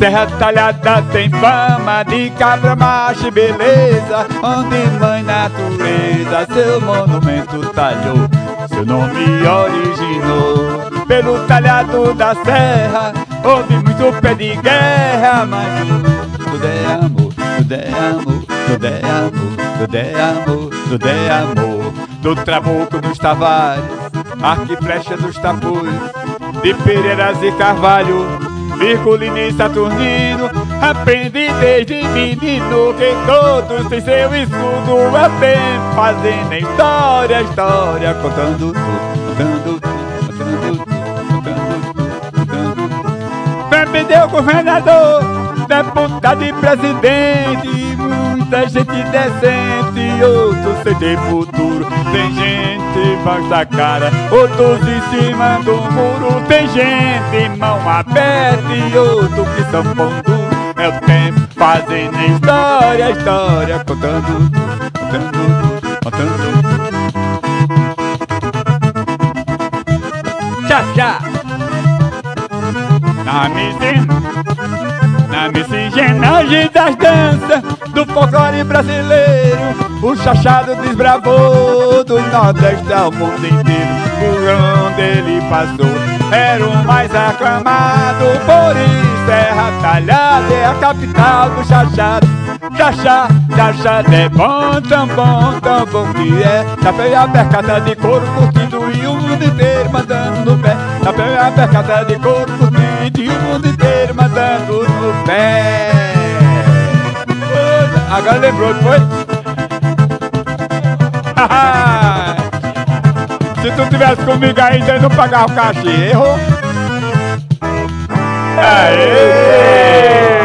Serra talhada tem fama de cabra macho e beleza. Onde mãe natureza? Seu monumento talhou Seu nome originou. Pelo talhado da serra Houve muito pé de guerra Mas tudo é amor, tudo é amor Tudo é amor, tudo é amor Tudo é amor. Do trabuco dos tavares Arco e flecha dos tapujos De Pereiras e Carvalho Virgulino Saturnino Aprendi desde menino Que todos têm seu escudo É tempo fazendo história, história Contando contando contando contando tudo, contando tudo. Pra deu governador, deputado e presidente Muita gente decente, outros sem futuro Tem gente baixa cara, outros em cima do muro Tem gente mão aberta e outros que são pondo É o tempo fazendo história, história Contando contando contando. Tchau, tchau. Na miscena, na miscigenagem das danças do folclore brasileiro, o chachado desbravou do Nordeste ao mundo inteiro. Por onde ele passou, era o mais aclamado, por isso Terra Talhada é a capital do chachado. Chachá, chachado é bom, tão bom, tão bom que é. Chapéu e a percata de couro curtido e o mundo inteiro mandando no pé. Chapéu e a percata de couro curtido e o mundo inteiro mandando no pé. Agora lembrou, não foi? <laughs> Se tu tivesse comigo ainda, eu não pagava o cachê. Errou? Aê!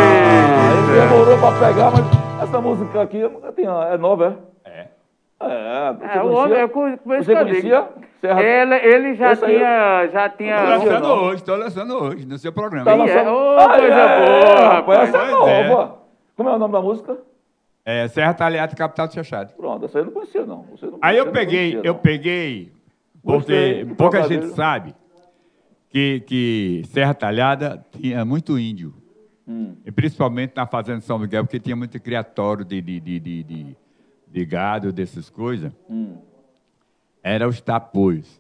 Demorou pra pegar, mas essa música aqui tem- é nova, é? É. É, É, o homem, é por, por isso Você eu conhecia? Serra- Ele, ele já tinha, já tinha... Tô lançando não. hoje, tô lançando hoje, no seu programa. Tá lançando- Ô, Ah, coisa é, boa, rapaz, Essa é é. nova. Como é o nome da música? É, Serra Talhada, capital do Chachado. Pronto, essa aí eu não conhecia, não. Você não Aí eu peguei, conhecia, eu não. peguei, Gostei, porque pouca gente sabe que, que Serra Talhada tinha muito índio. Hum. E principalmente na Fazenda São Miguel, porque tinha muito criatório de, de, de, de, de, de gado, dessas coisas. Hum. Era os tapoios.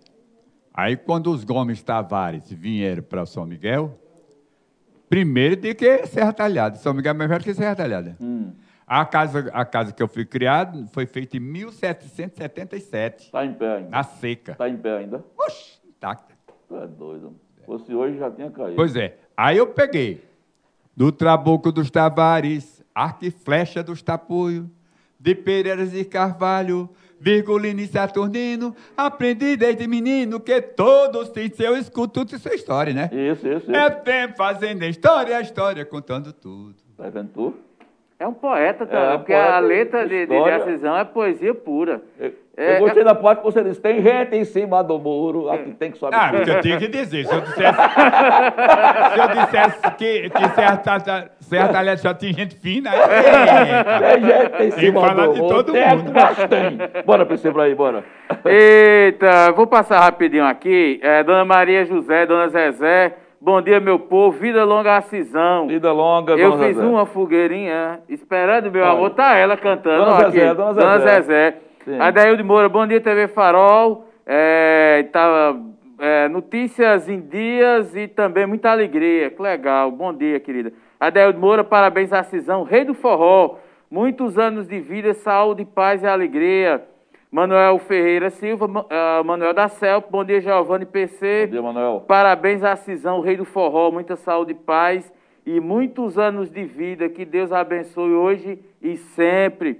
Aí quando os Gomes Tavares vieram para São Miguel, primeiro de que Serra Talhada. São Miguel é mais velho que Serra Talhada. Hum. A casa, a casa que eu fui criado foi feita em 1777, Tá em pé ainda. na seca. Tá em pé ainda. Oxi, intacta. Tu é doido. Se fosse hoje, já tinha caído. Pois é. Aí eu peguei do Trabuco dos Tavares, arco e flecha dos Tapuio, de Pereiras e Carvalho, Virgulino e Saturnino, aprendi desde menino que todos têm seu escudo, tudo e sua história, né? Isso, isso, isso. É tempo fazendo história, a história contando tudo. Tá vendo tu? É um poeta também, É, porque poeta a letra de, de, de é poesia pura. Eu, É, eu gostei da parte que você disse, tem gente em cima do muro, aqui tem que subir. Ah, porque eu tinha que dizer. Se eu dissesse, <laughs> se eu dissesse que, que Talhada- Serra Talhada só tinha gente fina, é, Tem gente em Tem que cima falar do de muro. todo tem, mundo. mas tem. Bora, Priscila, aí, bora. Eita, vou passar rapidinho aqui. É, Dona Maria José, Dona Zezé, bom dia, meu povo, vida longa a Cisão. Vida longa, Eu dona fiz Zezé. uma fogueirinha, esperando meu Olha. amor, tá ela cantando. Dona ó, Zezé, aqui. Dona Dona Zezé. Sim. Adaildo Moura, bom dia, TV Farol. É, tá, é, notícias em dias e também muita alegria. Que legal, bom dia, querida. Adaildo Moura, parabéns à Cisão, rei do forró. Muitos anos de vida, saúde, paz e alegria. Manuel Ferreira Silva, uh, Manuel da Celp, bom dia, Giovanni PC. Bom dia, Manuel. Parabéns à Cisão, rei do forró, muita saúde e paz e muitos anos de vida. Que Deus abençoe hoje e sempre.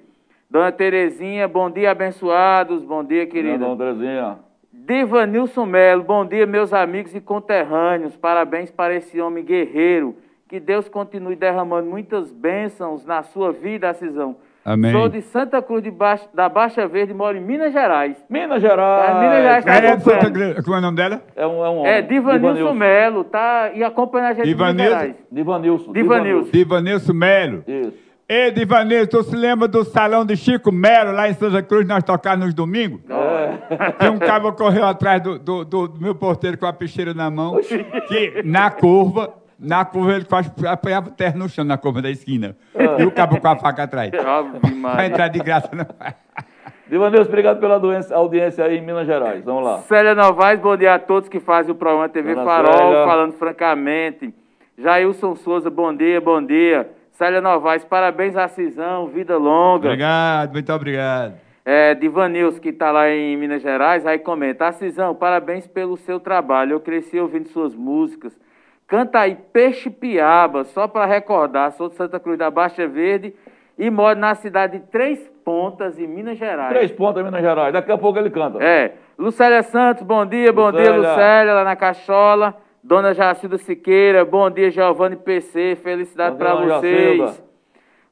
Dona Terezinha, bom dia, abençoados. Bom dia, querida. Dona Terezinha. Divanilson Melo, bom dia, meus amigos e conterrâneos. Parabéns para esse homem guerreiro. Que Deus continue derramando muitas bênçãos na sua vida, Cisão Amém. Sou de Santa Cruz de Baixa, da Baixa Verde, moro em Minas Gerais. Minas Gerais. É, Minas Gerais tá É. Santa Cruz. Qual é o nome dela? É um, é um homem. É, Divanilson Melo, tá? E acompanha a gente em Minas Divanilson? Gerais. Divanilson. Divanilson. Divanilson Melo. Isso. Ei, Divanilson, tu se lembra do salão de Chico Melo, lá em Santa Cruz, nós tocávamos nos domingos? É. <laughs> Tem um cabo que correu atrás do, do, do- do meu porteiro com a picheira na mão, que na curva, na curva ele quase apanhava terra no chão, na curva da esquina. E o cabo com a faca atrás. <laughs> Vai entrar de graça, não. <laughs> Divanilson, obrigado pela doença- audiência aí em Minas Gerais. Vamos lá. Célia Novaes, bom dia a todos que fazem o programa TV Dona Farol, Célia. falando francamente. Jailson Souza, bom dia, bom dia. Célia Novaes, parabéns à Cisão, vida longa. Obrigado, muito obrigado. É, Divanils, que está lá em Minas Gerais, aí comenta: Cisão, parabéns pelo seu trabalho. Eu cresci ouvindo suas músicas. Canta aí Peixe Piaba, só para recordar. Sou de Santa Cruz da Baixa Verde e moro na cidade de Três Pontas, em Minas Gerais. Três pontos em Minas Gerais. Daqui a pouco ele canta. É. Lucélia Santos, bom dia, bom dia, Lucélia. Lucélia, lá na Cachola. Dona Jacilda Siqueira, bom dia, Giovanni PC, felicidade Bom dia, para vocês. Jacilda.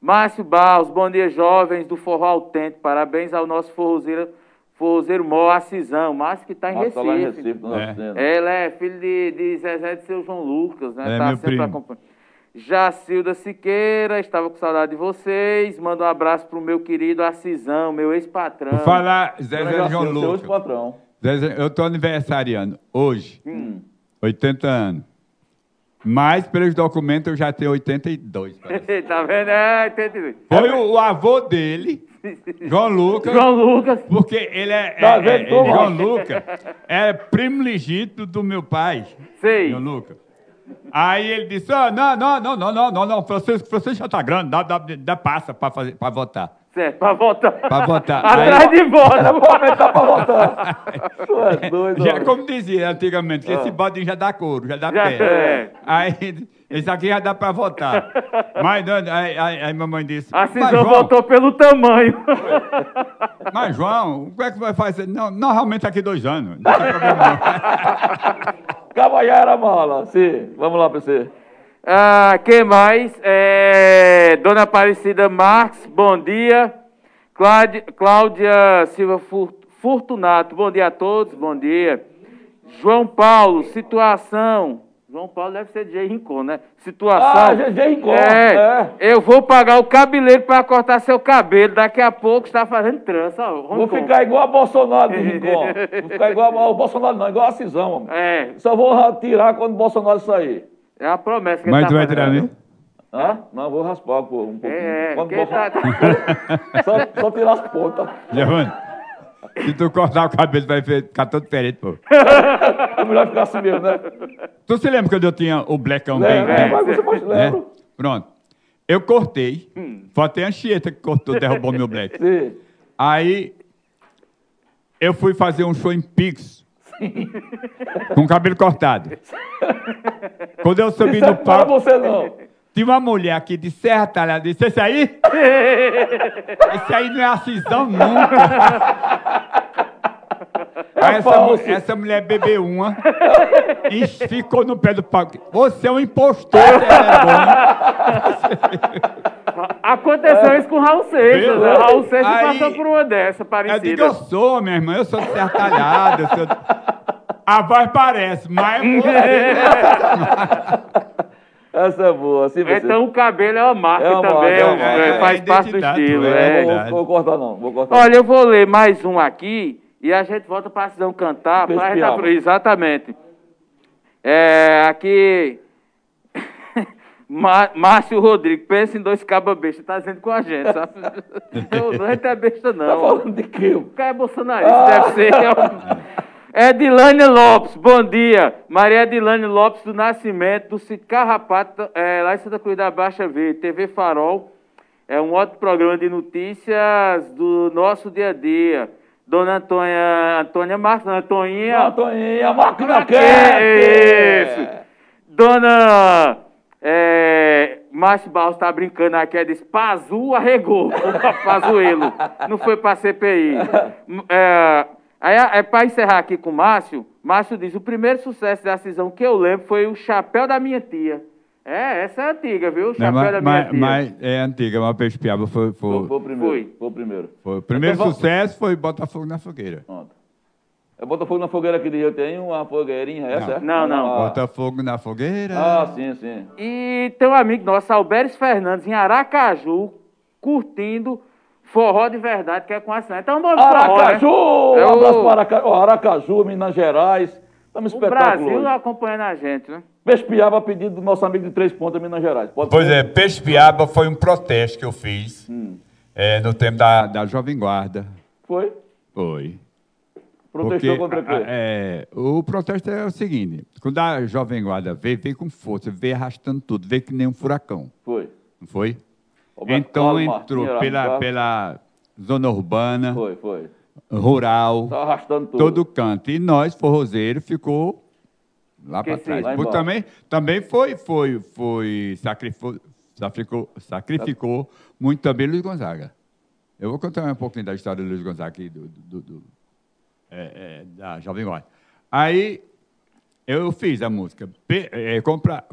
Márcio Barros, bom dia, jovens do Forró Autêntico, parabéns ao nosso forrozeiro, forrozeiro Mó Acisão. Márcio que está em Márcio tá lá em Recife. Recife, É. assistindo. Ele é filho de, de Zezé de seu João Lucas, né? É, tá meu sempre primo. acompanhando. Jacilda Siqueira, estava com saudade de vocês. Manda um abraço pro meu querido Acisão, meu ex-patrão. Falar, Zé Dona Zé Jacilda, João seu Lucas. ex-patrão. Zezé, eu estou aniversariando hoje, Hum. 80 anos. Mas, pelos documentos, eu já tenho 82. parece. <laughs> tá vendo? É, entendi. Foi o, o avô dele, João Lucas, João Lucas. porque ele é, Tá é- vendo é-? João Lucas é primo legítimo do meu pai, Sei. João Lucas. Aí ele disse, "Ah, não, não, não, não, não, não, não, Francisco, Francisco já está grande, dá, dá, dá passa para votar. Certo, pra votar. Pra votar. <laughs> Atrás Aí- de voto. Aproveitar pra votar. <laughs> Tu é doido, Já, homem. como dizia antigamente, que esse bodinho já dá couro, já dá Ah. Já- pé. é. Aí, esse aqui já dá para votar. Mas, não, aí, aí, aí mamãe disse, A Cisão votou pelo tamanho. <laughs> mas João, o que é que vai fazer? Não, normalmente aqui dois anos, não tem problema não. Cavalheira mala. Sim, vamos lá, PC. Ah, quem mais? É, Dona Aparecida Marques, bom dia. Cláudia, Cláudia Silva Fortunato, bom dia a todos, bom dia. João Paulo, situação. João Paulo deve ser de Rincon, né? Situação. Ah, GG Rincon, É, é. eu vou pagar o cabeleireiro para cortar seu cabelo. Daqui a pouco está fazendo trança. ó, Vou ficar igual a Bolsonaro Rincon. <laughs> Vou ficar igual a, Bolsonaro, não, igual a Cisão, homem. É, Só vou tirar quando o Bolsonaro sair. É a promessa que Mas ele tu tá vai tirar mesmo? Hã? Não, vou raspar pô, um pouquinho. É, Quando quem tá, <laughs> só, só tirar as pontas. Giovanni, se tu cortar o cabelo vai ficar todo diferente, pô. <laughs> É melhor ficar assim mesmo, né? Tu se lembra quando eu tinha o blackão bem? Lembra, bem- mas você pode né? lembra. Pronto. Eu cortei, só tem a Anchieta que cortou, derrubou meu black. Sim. Aí eu fui fazer um show em Pix. Com o cabelo cortado. Quando eu subi Isso no palco, você não. tinha uma mulher aqui de Serra Talhada, disse, esse aí? <laughs> esse aí não é a cisão nunca. <laughs> Aí essa, mu- essa mulher bebeu uma e ficou no pé do palco. Você é um impostor, vergonha. Aconteceu isso com o Raul Seixas. Viu? né? Raul Seixas Aí- passou por uma dessa, Eu digo, parecida. eu sou, minha irmã, eu sou de Serra Talhada. eu sou... A voz parece, mas é você. <laughs> Essa é boa. Assim você... Então o cabelo é uma marca É uma também, marca, é é marca, é, é faz parte do identidade, estilo. é. é. Não vou, verdade. vou cortar não, vou cortar. Olha, eu vou ler mais um aqui e a gente volta para a Cisão cantar. pra Exatamente. É, aqui. <laughs> Má- Márcio Rodrigues, pensa em dois cabas besta, tá dizendo com a gente, sabe? <laughs> Não, a gente é besta, Tá não. falando de quê? O cara é bolsonarista, Ah. deve ser. <laughs> É Edilane Lopes, bom dia. Maria Edilane Lopes do Nascimento, do Sítio Carrapato, é, lá em Santa Cruz da Baixa Verde, TV Farol. É um ótimo programa de notícias do nosso dia a dia. Dona Antônia, Antônia Marques, Dona Antoninha. Antoninha, máquina Que isso? Dona é, Márcio Barros tá brincando aqui, ela disse, Pazu arregou, Pazuelo, não foi pra CPI. É, aí, é, pra encerrar aqui com o Márcio, Márcio diz, o primeiro sucesso da cisão que eu lembro foi o chapéu da minha tia. É, essa é antiga, viu? O Não, chapéu mas, da minha mas- tia. mas é antiga, mas Peixe Piaba foi, foi, Foi, foi o primeiro. Foi. Foi o primeiro. foi- O primeiro Então, sucesso foi Botafogo na Fogueira. Pronto. É Botafogo na fogueira aqui de Rio. Tem uma fogueirinha, essa é? Não, não. Ah, Botafogo na Fogueira. Ah, sim, sim. E tem um amigo nosso, Alberes Fernandes, em Aracaju, curtindo forró de verdade, que é com a Santa. Então, vamos pro forró, né? Aracaju! É Um o- abraço para Aracaju, Aracaju, Minas Gerais. Estamos O espetáculo Brasil hoje. acompanhando a gente, né? Pespiaba a pedido do nosso amigo de Três Pontas, Minas Gerais. Pode Pois ser? é, Peixe Piaba foi um protesto que eu fiz Hum. é, no tempo da, da Jovem Guarda. Foi? Foi. Protestou Porque, contra o quê? é, o protesto é o seguinte: quando a Jovem Guarda veio, veio com força, veio arrastando tudo, veio que nem um furacão. Foi. Não foi? Roberto então Carlos entrou Martins, pela, pela zona urbana, Foi, foi. rural, Tá arrastando tudo. todo canto. E nós, forrozeiros, ficou lá para trás. Lá também, também foi, foi, foi sacrificou, sacrificou, sacrificou muito também Luiz Gonzaga. Eu vou contar um pouquinho da história do Luiz Gonzaga aqui, do, do- do- é, é, da Jovem Guarda. Aí eu fiz a música, é,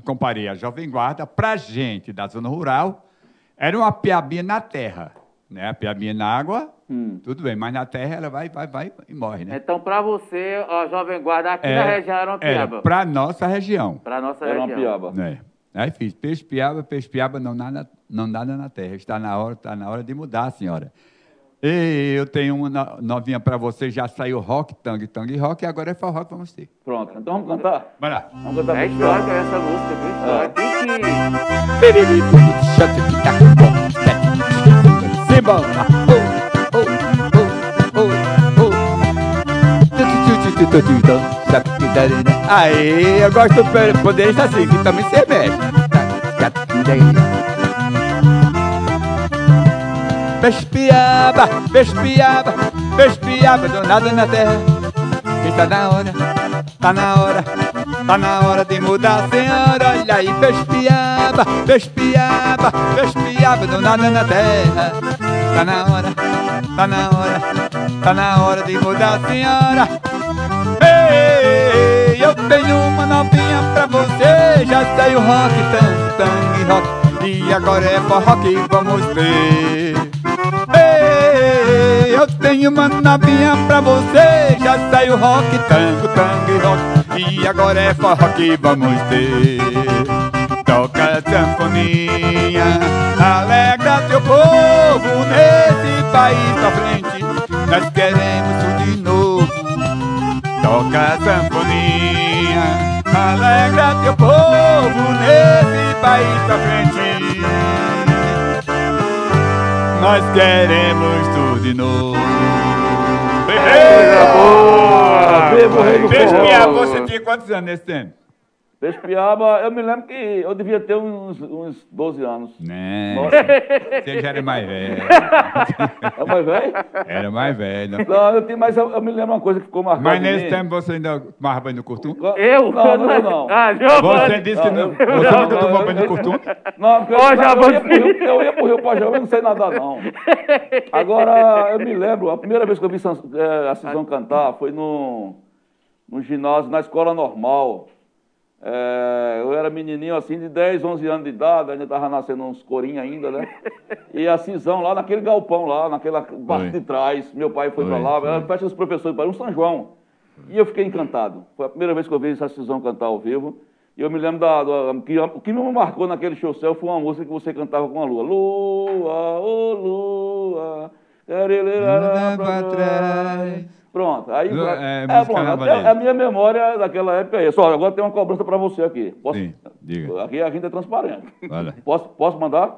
comparei a Jovem Guarda para gente da zona rural, era uma piabinha na terra, né? A piabinha na água, Hum. tudo bem, mas na terra ela vai, vai, vai e morre, né? Então, pra você, a Jovem Guarda aqui na região era uma piaba. para nossa região. Pra nossa Era uma região. piaba. né? Aí fiz peixe piaba, peixe piaba, não nada, não nada na terra. Está na hora, está na hora de mudar, senhora. E eu tenho uma no- novinha para você, já saiu rock, tangue, tangue rock, e agora é forró que vamos ter. Pronto. Então vamos cantar? Vai lá. Vamos cantar É histórica essa música, viu? Histórica. Tem que... Simbora! Aí, eu gosto do poder estar assim, que também se mexe. Peixe piaba, peixe piaba, peixe piaba, do nada na terra. Está na hora, tá na hora, tá na hora de mudar, senhora. Olha aí, peixe piaba, peixe piaba, peixe piaba, do nada na terra. Tá na hora, tá na hora, tá na hora de mudar, senhora. Ei, eu tenho uma novinha pra você, já saiu rock, tango, tangue, rock, e agora é forró que vamos ter. Ei, eu tenho uma novinha pra você, já saiu rock, tango, tangue, rock, e agora é forró que vamos ter. Toca a sanfoninha, alegra teu povo nesse país pra frente, nós queremos tudo de novo. Toca a sanfoninha, alegra teu povo nesse país pra frente. Nós queremos tudo de novo. boa! Viva o rei do Peixe forró! Piaba, você tinha quantos anos nesse tempo? Pespiaba, eu me lembro que eu devia ter uns, uns 12 anos. Né, você já era mais velho. é mais velho? Era mais velho. Não, eu tenho, mas eu, eu me lembro uma coisa que ficou marcada Mas nesse tempo você ainda tomava banho no curtum? Eu? Não, não, eu não. <laughs> Ah. Você disse que não. Não, Você não, nunca tomou eu- banho no eu- curtum? Não, porque Ó, eu, já eu, vou- ia pro Rio, eu ia pro Rio Pajão, eu não sei nadar, não. Agora, eu me lembro, a primeira vez que eu vi Sans- eh, a Cisão cantar foi no, no ginásio, na escola normal. Eh, eu era menininho assim, de 10, 11 anos de idade, ainda estava nascendo uns corinhos ainda, né? <laughs> E a Cisão lá naquele galpão lá, naquela parte de trás, meu pai foi, para lá, foi. era festa dos professores, para um São João. E eu fiquei encantado. Foi a primeira vez que eu vi essa Cisão cantar ao vivo. E eu me lembro da, da- que, o que me marcou naquele show céu foi uma música que você cantava com a lua. Lua, ô lua, Lua pra pra trás. Pronto, aí é, é, música pronto, carnavalesca. é, a minha memória daquela época é isso. Olha, agora tem uma cobrança para você aqui. Posso, Sim, diga. Aqui a gente é transparente. Olha. Posso, posso mandar?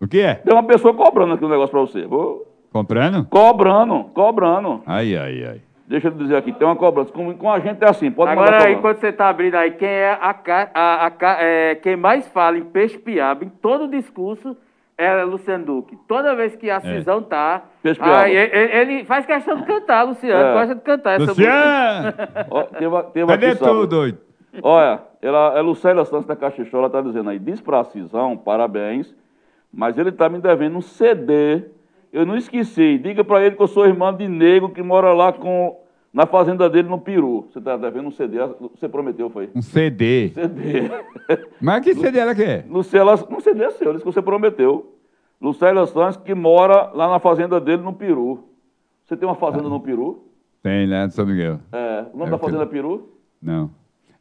O que é? Tem uma pessoa cobrando aqui um negócio para você. Vou... Comprando? Cobrando, cobrando. Ai, ai, ai. Deixa eu dizer aqui, tem uma cobrança. Com, com a gente é assim, pode mandar Agora, cobrança. enquanto você tá abrindo aí, quem é a, a- a é, quem mais fala em peixe piaba, em todo o discurso, é Luciano Duque. Toda vez que a Cisão tá, aí ele, faz questão de cantar, Luciano. É. Gosta de cantar essa música. Luciano! Ó, teve, teve Cadê tu, doido? Olha, ela, é Lucélia Santos da Caxixó, ela tá dizendo aí, diz pra Cisão, parabéns, mas ele tá me devendo um CD. Eu não esqueci. Diga pra ele que eu sou irmão de nego que mora lá com, na fazenda dele no Peru. Você tá devendo um CD, você prometeu, foi? Um CD. CD. <laughs> Mas que CD ela quer? Lucélia, um CD é seu, disse que você prometeu. Lucélia Santos, que mora lá na fazenda dele no Peru. Você tem uma fazenda no Peru? Tem, né, São Miguel? É. O nome É da que- fazenda é Peru? Não.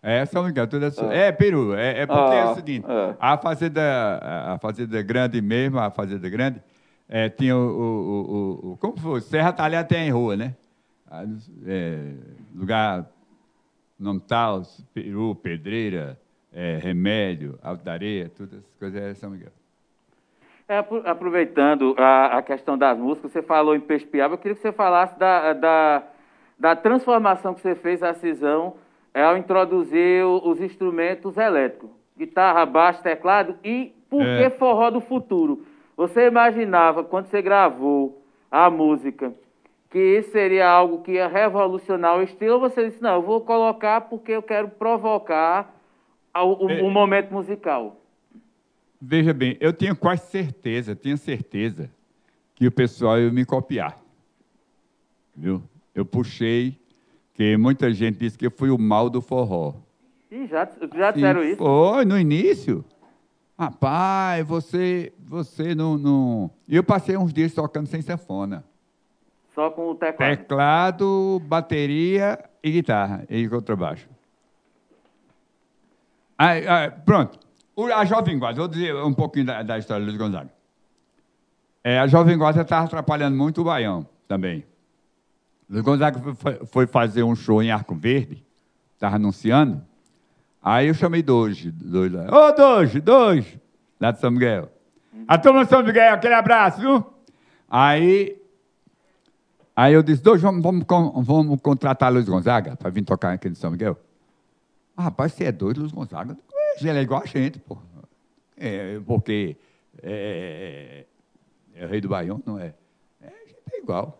É São Miguel, tudo é, São- é Peru. É, é porque é Ah, o seguinte, é. a fazenda, a- fazenda grande mesmo, a fazenda grande, é, tinha o, o, o, o- como foi? Serra Talhada tem em rua, né? É, lugar, nome tal, Peru, Pedreira, é, Remédio, Alto da Areia, todas essas coisas é São Miguel. É, apro- aproveitando a, a questão das músicas, você falou em Pespiaba, eu queria que você falasse da, da, da transformação que você fez a Cisão é, ao introduzir os instrumentos elétricos, guitarra, baixo, teclado, e por É. que forró do futuro? Você imaginava, quando você gravou a música, que isso seria algo que ia revolucionar o estilo, você disse, não, eu vou colocar porque eu quero provocar o, o- É. o momento musical? Veja bem, eu tinha quase certeza, tinha certeza que o pessoal ia me copiar. Viu? Eu puxei, que muita gente disse que eu fui o mal do forró. Ih, já, já disseram E isso? Foi, no início. Rapaz, você, você não, não... E eu passei uns dias tocando sem sanfona. Só com o teclado. Teclado, bateria e guitarra, e contrabaixo. Aí, aí, pronto. A Jovem Guarda, vou dizer um pouquinho da, da história do Luiz Gonzaga. É, a Jovem Guarda estava atrapalhando muito o Baião também. O Luiz Gonzaga foi- fazer um show em Arco Verde, estava anunciando. Aí eu chamei Doge, Doge lá. Ô, Doge, Doge, lá de São Miguel. A turma de São Miguel, aquele abraço, viu? Aí Aí eu disse, dois, vamos, vamos, vamos contratar Luiz Gonzaga para vir tocar aqui em São Miguel. Ah, rapaz, você é doido, Luiz Gonzaga? Ele é igual a gente, pô. É, porque é, é, é rei do Baião, não é? É, é igual.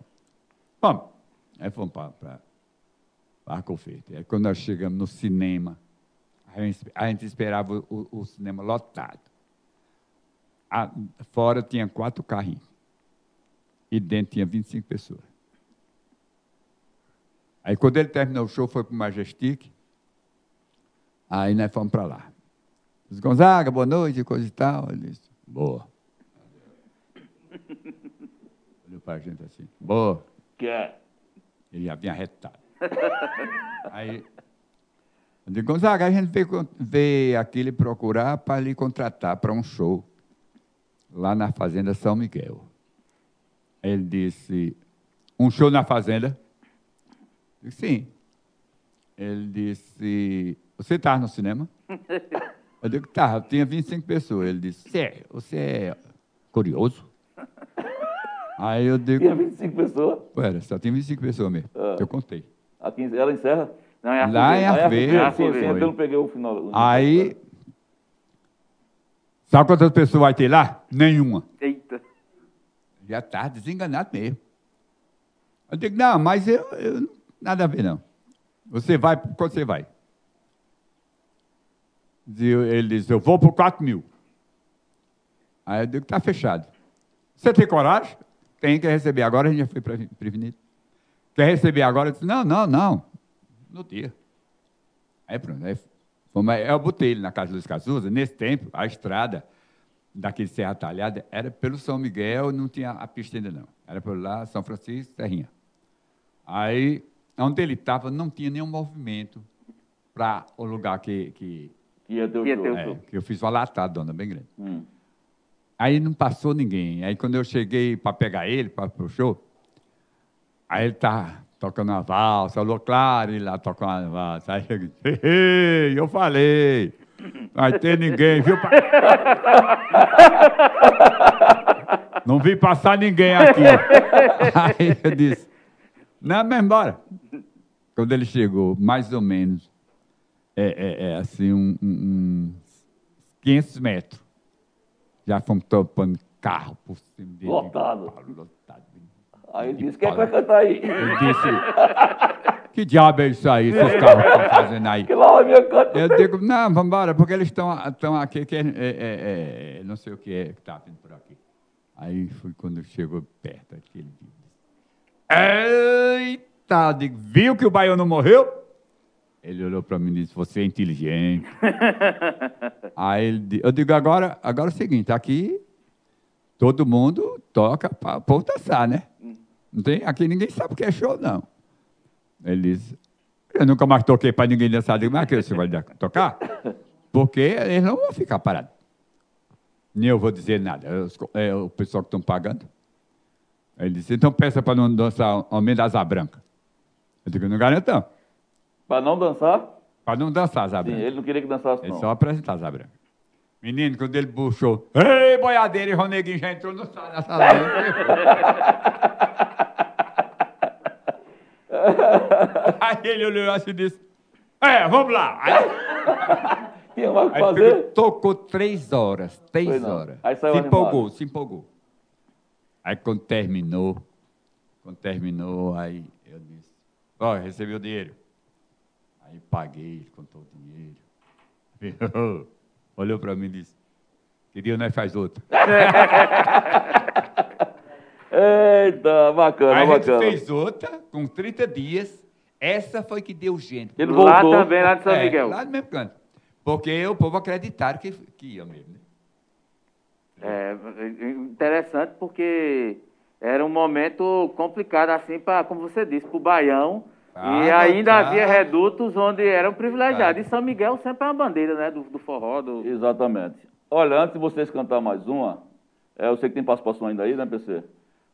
Vamos. Aí fomos para Arco Verde. Aí quando nós chegamos no cinema, a gente, a gente esperava o, o cinema lotado. A- fora tinha quatro carrinhos. E dentro tinha 25 pessoas. Aí quando ele terminou o show, foi para o Majestic. Aí nós fomos para lá. Disse, Gonzaga, boa noite, coisa e tal. Ele disse, boa. <laughs> Olhou para a gente assim, boa. Que é? Ele já vinha retado. <laughs> Aí, eu digo, Gonzaga, a gente veio, veio aqui lhe procurar para lhe contratar para um show lá na Fazenda São Miguel. Ele disse, um show na Fazenda? Eu disse, sim. Ele disse, você estava no cinema? <laughs> Eu digo, tá, tinha 25 pessoas. Ele disse, você é, você é curioso? <laughs> Aí eu digo, Tinha 25 pessoas. Pera, só tem 25 pessoas mesmo. Ah. Eu contei. Aqui, ela encerra? Não, é Lá em Ah, é Arco Verde. Arco Sim, sim, foi. eu não peguei o final. Aí. Sabe quantas pessoas vai ter lá? Nenhuma. Eita. Já está desenganado mesmo. Eu digo, não, mas eu, eu- nada a ver, não. Você vai, quando você vai? Ele diz, eu vou por 4 mil. Aí eu digo, está fechado. Você tem coragem? Tem que receber agora, a gente já foi prevenido. Quer receber agora? Eu disse, não, não, não. No dia. Aí pronto. Aí fomos, eu botei ele na casa dos Cazuza. Nesse tempo, a estrada daqui de Serra Talhada era pelo São Miguel, não tinha a pista ainda não. Era por lá, São Francisco, Serrinha. Aí, onde ele estava, não tinha nenhum movimento para o lugar que, que, ia ter o é, que eu fiz uma latada, dona, bem grande. Hum. Aí não passou ninguém. Aí quando eu cheguei para pegar ele, para o show, aí ele tá tocando uma valsa, alô, claro, ele lá tocando uma valsa. Aí eu disse, "Ei, eu falei, não vai ter ninguém, viu? pa- <laughs> Não vi passar ninguém aqui. <laughs> Aí eu disse, não, mas embora. Quando ele chegou, mais ou menos, é, é, é assim, um, um, uns 500 metros já fomos topando carros por cima dele. Lotado. Lotado. Aí ele disse, quem é que vai cantar aí? Eu disse, que diabo é isso aí, esses carros estão fazendo aí? Que lá é minha canta. Eu digo, não, vamos embora, porque eles estão estão aqui, que é, é, é, é, não sei o que é que está vindo por aqui. Aí foi quando chegou perto aquele dia. Eita, digo, viu que o baiano morreu? Ele olhou para mim e disse, você é inteligente. <laughs> Aí ele, eu digo, agora, agora é o seguinte, aqui todo mundo toca para o povo dançar, né? Não tem, aqui ninguém sabe o que é show, não. Ele disse, eu nunca mais toquei para ninguém dançar. Eu digo, mas que você vai tocar? Porque eles não vão ficar parados. Nem eu vou dizer nada. É o pessoal que estão pagando. Ele disse, então peça para não dançar Homem das Asa Branca. Eu digo, não garanto não. Pra não dançar? Para não dançar Asa Sim, Branca. ele não queria que dançasse, Ele não. só apresentar Asa Branca. Menino, quando ele puxou, ei, boiadeiro, e Roneguinho já entrou no sala, na sala. <laughs> Aí ele olhou assim e disse, é, vamos lá. Aí, Tinha mais o que aí fazer? pegou, tocou três horas, três Foi não. horas. Aí saiu se animado. empolgou, se empolgou. Aí quando terminou, quando terminou, aí eu disse, ó, recebi o dinheiro. Aí paguei, ele contou o dinheiro. <laughs> Olhou para mim e disse, que dia nós faz outro. <laughs> Eita, bacana, Aí a gente bacana. fez outra, com 30 dias. Essa foi que deu gente. Ele Lá voltou. também, lá de São É, Miguel. Lá no mesmo canto. Porque o povo acreditaram que, que ia mesmo. Né? É interessante porque era um momento complicado, assim, para, como você disse, para o Baião. Ah, e ainda tá. havia redutos onde eram privilegiados. Tá. E São Miguel sempre é uma bandeira, né? Do, do forró, do... Exatamente. Olha, antes de vocês cantar mais uma, é, eu sei que tem participação ainda aí, né, PC?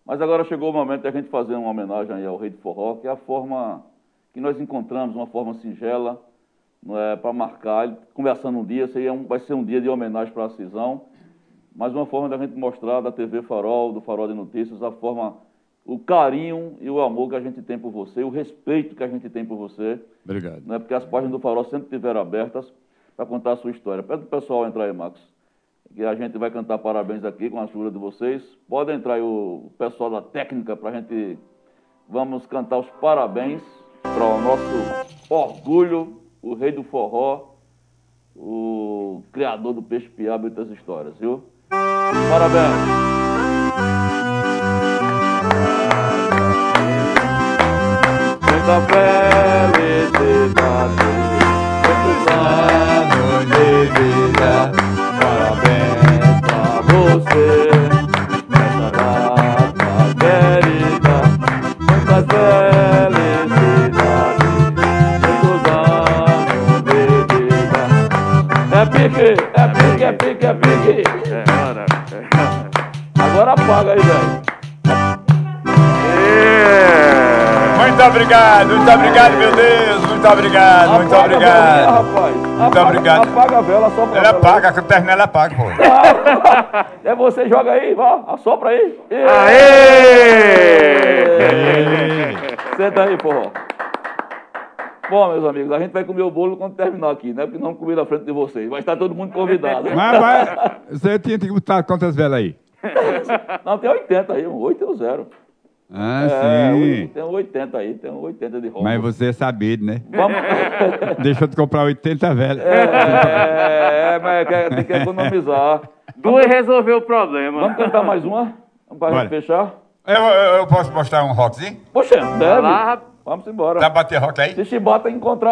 Mas agora chegou o momento de a gente fazer uma homenagem ao Rei do Forró, que é a forma que nós encontramos, uma forma singela, é, para marcar, conversando um dia, seria um- vai ser um dia de homenagem para a Cisão, mas uma forma da gente mostrar da TV Farol, do Farol de Notícias, a forma, o carinho e o amor que a gente tem por você, o respeito que a gente tem por você, Obrigado. né? porque as páginas do Farol sempre estiveram abertas para contar a sua história. Pede o pessoal entrar aí, Marcos, que a gente vai cantar parabéns aqui com a ajuda de vocês. Pode entrar aí o pessoal da técnica para a gente... Vamos cantar os parabéns para o nosso orgulho, o rei do forró, o criador do peixe piaba e outras histórias, viu? Parabéns! Muita felicidade, muitos anos de vida, parabéns pra você, nessa data querida, muita felicidade, muitos anos de vida. É pique, é pique, é pique, é pique. É, apaga aí, velho. Muito obrigado, muito obrigado, meu Deus. Muito obrigado, muito Apaga obrigado. rapaz. Apaga, obrigado. Apaga a vela, só pra Ela paga, que termina ela paga, pô. <laughs> É você, joga aí, vá, assopra aí. Aê! Senta aí, porra. Bom, meus amigos, a gente vai comer o bolo quando terminar aqui, né? Porque não comi na frente de vocês. Vai estar todo mundo convidado. Mas, mas você tinha que botar quantas velas aí? <laughs> Não, tem 80 aí, um 8 e um 0. Ah, É, sim. tem um 80 aí, tem um 80 de roupa. Mas você é sabido, né? Vamos... <laughs> Deixa eu te comprar 80 velas. É, é, mas é- tem que economizar. Duas resolveu o problema. Vamos cantar mais uma? Gente fechar? Eu, eu- eu posso mostrar um rockzinho? Poxa, deve. lá, rapaz. Vamos embora. Dá pra bater rock aí? Se chibata encontrar...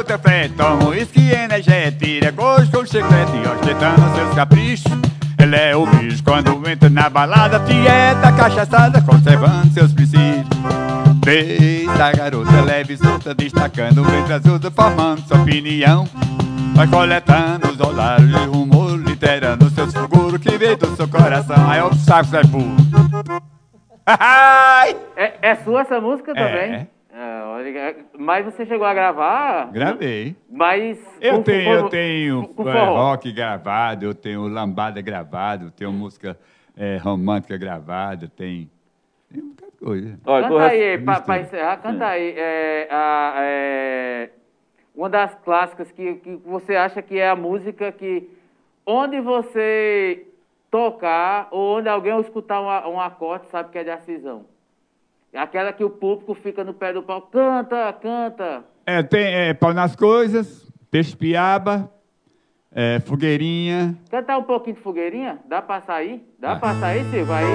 Ô, garota feita, um uísque energética, gosto com chiclete, ostentando seus caprichos. Ele é o bicho quando entra na balada, tieta, cachaçada, conservando seus princípios. Desde a garota leve e solta, destacando o ventre azul, formando sua opinião. Vai coletando os olhares de rumor, literando seus fulguros que vem do seu coração. Aí o saco sai <laughs> puro. É, é sua essa música É. também? É, mas você chegou a gravar? Gravei. Mas. Eu com- tenho, com- eu tenho com é, forró. rock gravado, eu tenho lambada gravado, eu tenho música é, romântica gravada, tem, tem muita coisa. Olha, Canta aí, pra encerrar, canta aí. É, a- é, uma das clássicas que, que você acha que é a música que onde você tocar ou onde alguém escutar um, um acorde sabe que é de Acisão. Aquela que o público fica no pé do pau, canta, canta. É, tem é, pau nas coisas, peixe piaba, é, fogueirinha. Cantar um pouquinho de fogueirinha? Dá pra sair? Dá ah. pra sair, Silvio? Aí.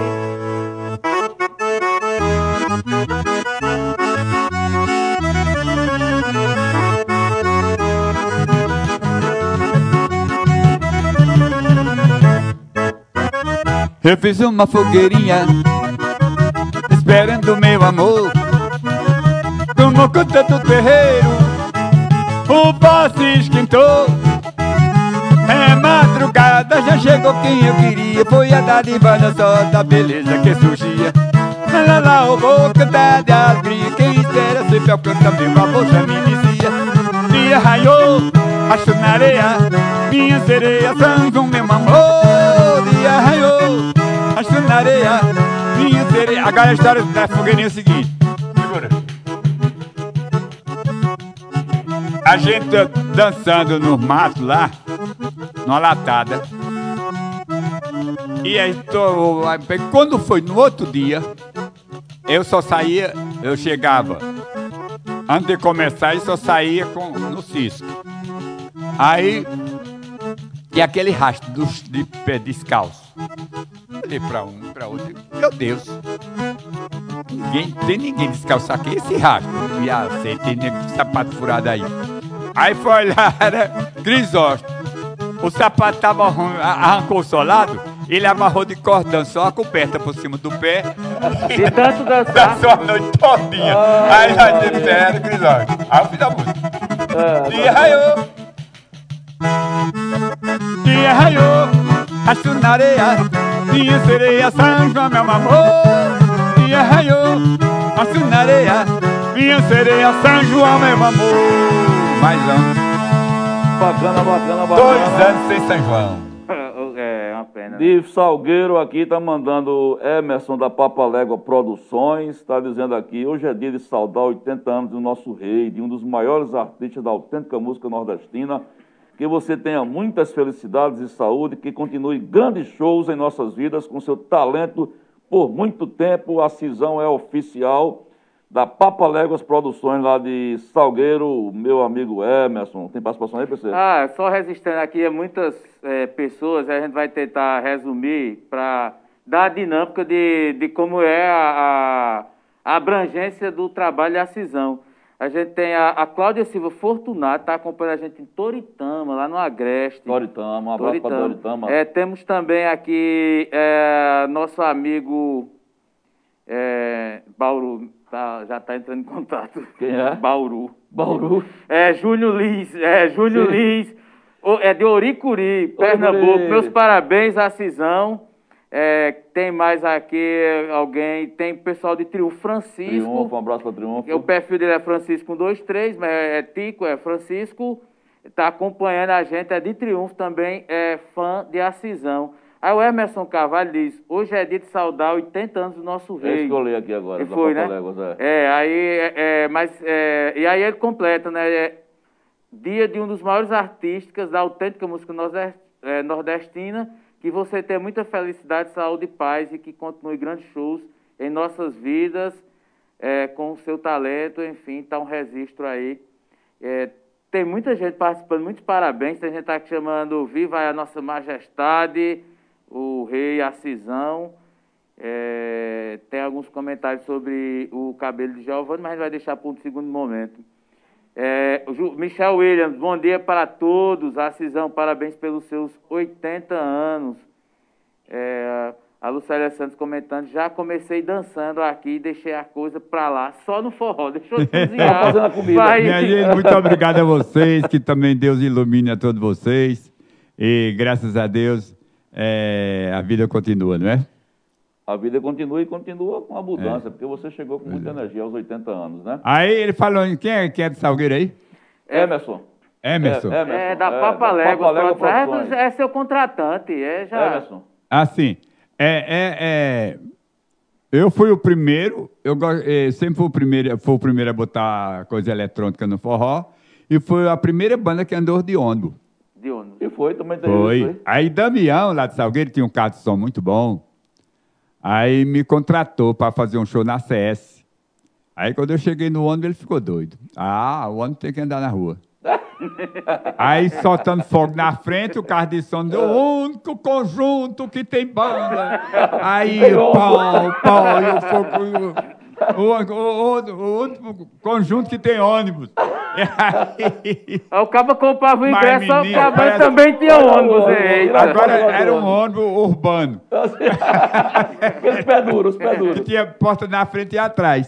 Eu fiz uma fogueirinha esperando meu amor. Tomou conta do terreiro, o passe esquentou. É madrugada, já chegou quem eu queria. Foi a dádiva só da beleza que surgia. Lá, lá, o vou cantar de alegria. Quem espera sempre alcança meu amor, já me dizia. Dia raiou, acho na areia. Minha sereia, São meu amor. Dia raiou acho na areia, minha sereia. Agora a história da fogueirinha é o seguinte. Segura. A gente dançando no mato lá, numa latada. E aí, tô, quando foi no outro dia, eu só saía, eu chegava. Antes de começar, eu só saía com, no cisco. Aí, e aquele rastro dos, de pé descalço olhei para um, para outro, meu Deus. Ninguém, tem ninguém descalço aqui, esse rastro. E sei, tem sapato furado aí. Aí foi lá, era Crisóstomo. O sapato tava arrancou o solado, ele amarrou de cordão só a coberta por cima do pé. De tanto dançar. Dançou a noite todinha. Ah, aí de pé era Crisóstomo. Aí eu fiz a música. Ah, e raiou. E raiou. Minha sereia, São João, meu amor. Minha raiou, passo na areia Minha sereia, São João, meu amor. Mais um. Bacana, bacana, bacana Dois anos sem São João. <laughs> É, uma pena. De Salgueiro aqui tá mandando Emerson da Papalégua Produções Está dizendo aqui, hoje é dia de saudar 80 anos do nosso rei De um dos maiores artistas da autêntica música nordestina que você tenha muitas felicidades e saúde, que continue grandes shows em nossas vidas com seu talento por muito tempo. A Cisão é oficial da Papa Léguas Produções lá de Salgueiro, meu amigo Emerson. Tem participação aí, PC? Ah, só registrando aqui, é muitas é, pessoas, a gente vai tentar resumir para dar a dinâmica de, de como é a, a abrangência do trabalho da Cisão. A gente tem a, a Cláudia Silva Fortunato, está acompanhando a gente em Toritama, lá no Agreste. Toritama, um abraço para Toritama. É, temos também aqui é, nosso amigo é, Bauru, tá, já está entrando em contato. Quem é? Bauru. Bauru? É, Júnior Lins, é, Júnior Lins, é de Oricuri, Pernambuco. Meus parabéns à Cisão. É, tem mais aqui alguém, tem pessoal de Triunfo, Francisco. Triunfo, um abraço para Triunfo. O perfil dele é Francisco 123, mas é, é Tico, é Francisco. Está acompanhando a gente, é de Triunfo também, é fã de Acisão. Aí o Emerson Carvalho diz, hoje é dia de saudar 80 anos do nosso rei. Esse que eu li aqui agora, e foi, né? Léguas, é. é. aí, é, é, mas, é, e aí ele completa, né? É dia de um dos maiores artistas da autêntica música nordestina, que você tenha muita felicidade, saúde e paz e que continue grandes shows em nossas vidas, é, com o seu talento, enfim, está um registro aí. É, tem muita gente participando, muitos parabéns. Tem gente que está chamando Viva a Nossa Majestade, o Rei Acisão. É, tem alguns comentários sobre o cabelo de Giovanni, mas a gente vai deixar para um segundo momento. É, Michel Williams, bom dia para todos. Acisão, parabéns pelos seus 80 anos. É, a Lucélia Santos comentando, já comecei dançando aqui e deixei a coisa para lá, só no forró, deixou <laughs> de cozinhar. fazendo a comida. Vai. Minha gente, muito obrigado a vocês, que também Deus ilumine a todos vocês. E graças a Deus, é, a vida continua, não é? A vida continua e continua com a mudança, é. porque você chegou com muita é. energia aos 80 anos, né? Aí ele falou, quem é, quem é de Salgueiro aí? Emerson. Emerson. É, Emerson. é da Papa Légua. É, é seu contratante, é já... Emerson. Assim, é, é, é, eu fui o primeiro, eu é, sempre fui o primeiro, fui o primeiro a botar coisa eletrônica no forró, E foi a primeira banda que andou de ônibus. De ônibus. E foi, também tem Foi. aí. Aí Damião, lá de Salgueiro, tinha um carro de som muito bom. Aí me contratou para fazer um show na CS. Aí quando eu cheguei no ônibus, ele ficou doido. Ah, o ônibus tem que andar na rua. <laughs> Aí soltando fogo na frente, o carro de som deu o único conjunto que tem banda. Aí pau, pau, e o fogo. O, o, o, o, o único conjunto que tem ônibus. Aí, <laughs> Aí o cabo comprava o Mas, ingresso, o cabo parece- também tinha ônibus. Eita. agora era um ônibus. urbano. <laughs> Aqueles pés duros, os pés Que duros. tinha porta na frente e atrás.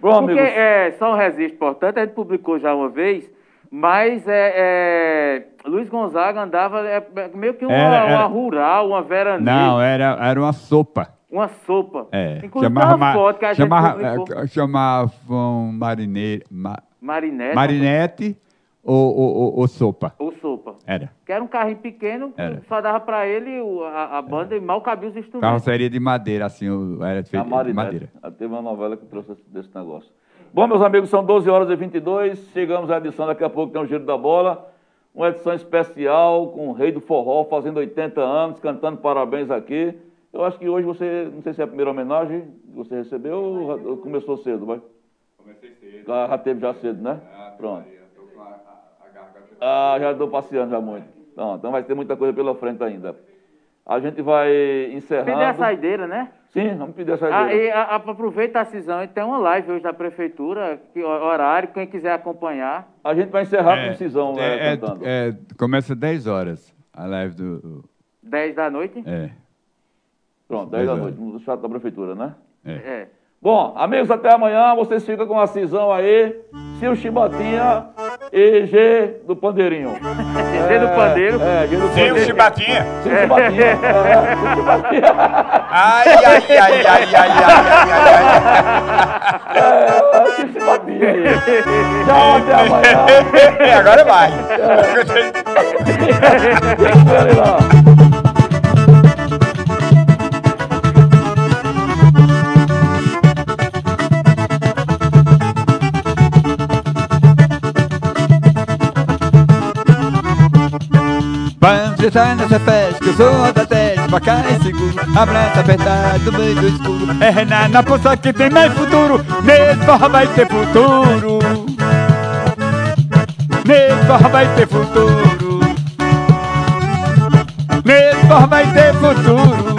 Bom, Porque amigos, é, só um registro importante, a gente publicou já uma vez, mas é, é, Luiz Gonzaga andava é, é, meio que uma, Era- era- uma rural, uma veraneira, Não, era, era uma sopa. Uma sopa. É. Inclusive chamava, uma ma- foto que a chamava, gente é, chamavam marineiro, ma- Marinete. marinete ou, ou, ou- ou sopa. Ou sopa. Era. Que era um carrinho pequeno, que Era. só dava pra ele a, a banda e mal cabia os instrumentos. Carroceria de madeira, assim, o- era a feito de madeira. Ah, Teve uma novela que trouxe esse- desse negócio. Bom, meus amigos, são 12 horas e 22. Chegamos à edição, daqui a pouco tem o Giro da Bola. Uma edição especial com o Rei do Forró, fazendo 80 anos, cantando parabéns aqui. Eu acho que hoje você, não sei se é a primeira homenagem que você recebeu ou ou começou cedo, vai? Comecei cedo. Já, já teve já cedo, né? Pronto. Ah, já estou passeando já muito. Não, então vai ter muita coisa pela frente ainda. A gente vai encerrando. Pedir a saideira, né? Sim, vamos pedir a Ah, saideira. e a, a, aproveita a cisão e tem uma live hoje da prefeitura, que, horário, quem quiser acompanhar. A gente vai encerrar com o Cisão né, é, é, cantando. é, começa 10 horas a live do. 10 da noite. É. Pronto, 10 da é. noite, no chat da prefeitura, né? É. Bom, amigos, até amanhã. Vocês ficam com a Cisão aí. Sil Chibatinha e G do Pandeirinho. <laughs> G do Pandeiro. É, G do Sim, o. Chibatinha. Sil Chibatinha. <laughs> É, Sil Chibatinha. Ai, ai, ai, ai, ai, ai, ai, ai, É, Sil Chibatinha aí. Tchau, até amanhã. ai. <laughs> Agora vai. Fiquem Vamos entrar nessa festa, eu sou da teste, cá é seguro. Abraço apertado no meio do escuro. É Renan na poça que tem mais futuro. Nesse forró vai ter futuro. Nesse forró vai ter futuro. Nesse forró vai ter futuro.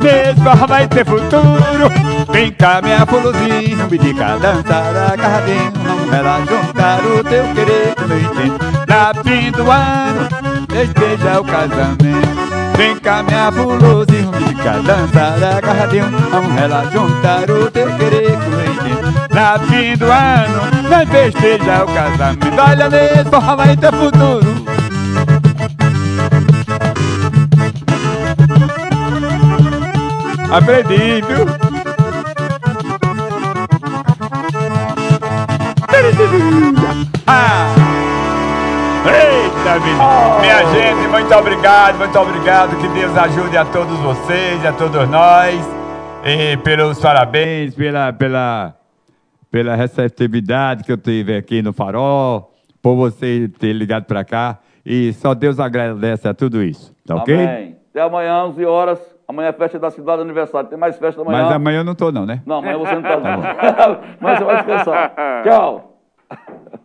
Nesse forró vai ter futuro. Vem cá, minha polozinha, me diga dançar agarradinho. Vamos ela juntar o teu querer com meu intento. Na fim do ano, esteja o casamento. Vem cá, minha polozinha, me diga dançar agarradinho. Vamos ela juntar o teu querer com o. Na fim do ano, nós festeja o casamento. Olha nesse forró vai ter futuro. Aprendi, viu? Ah! Menino. Minha gente, muito obrigado, muito obrigado. Que Deus ajude a todos vocês, a todos nós. E pelos parabéns, pela, pela, pela receptividade que eu tive aqui no Farol, por você ter ligado para cá. E só Deus agradece a tudo isso, tá ok? Amém. Até amanhã, 11 horas. Amanhã é festa da cidade, aniversário. Tem mais festa amanhã. Mas amanhã eu não tô não, né? Não, amanhã você não tá. <laughs> Mas você vai descansar. Tchau. <laughs>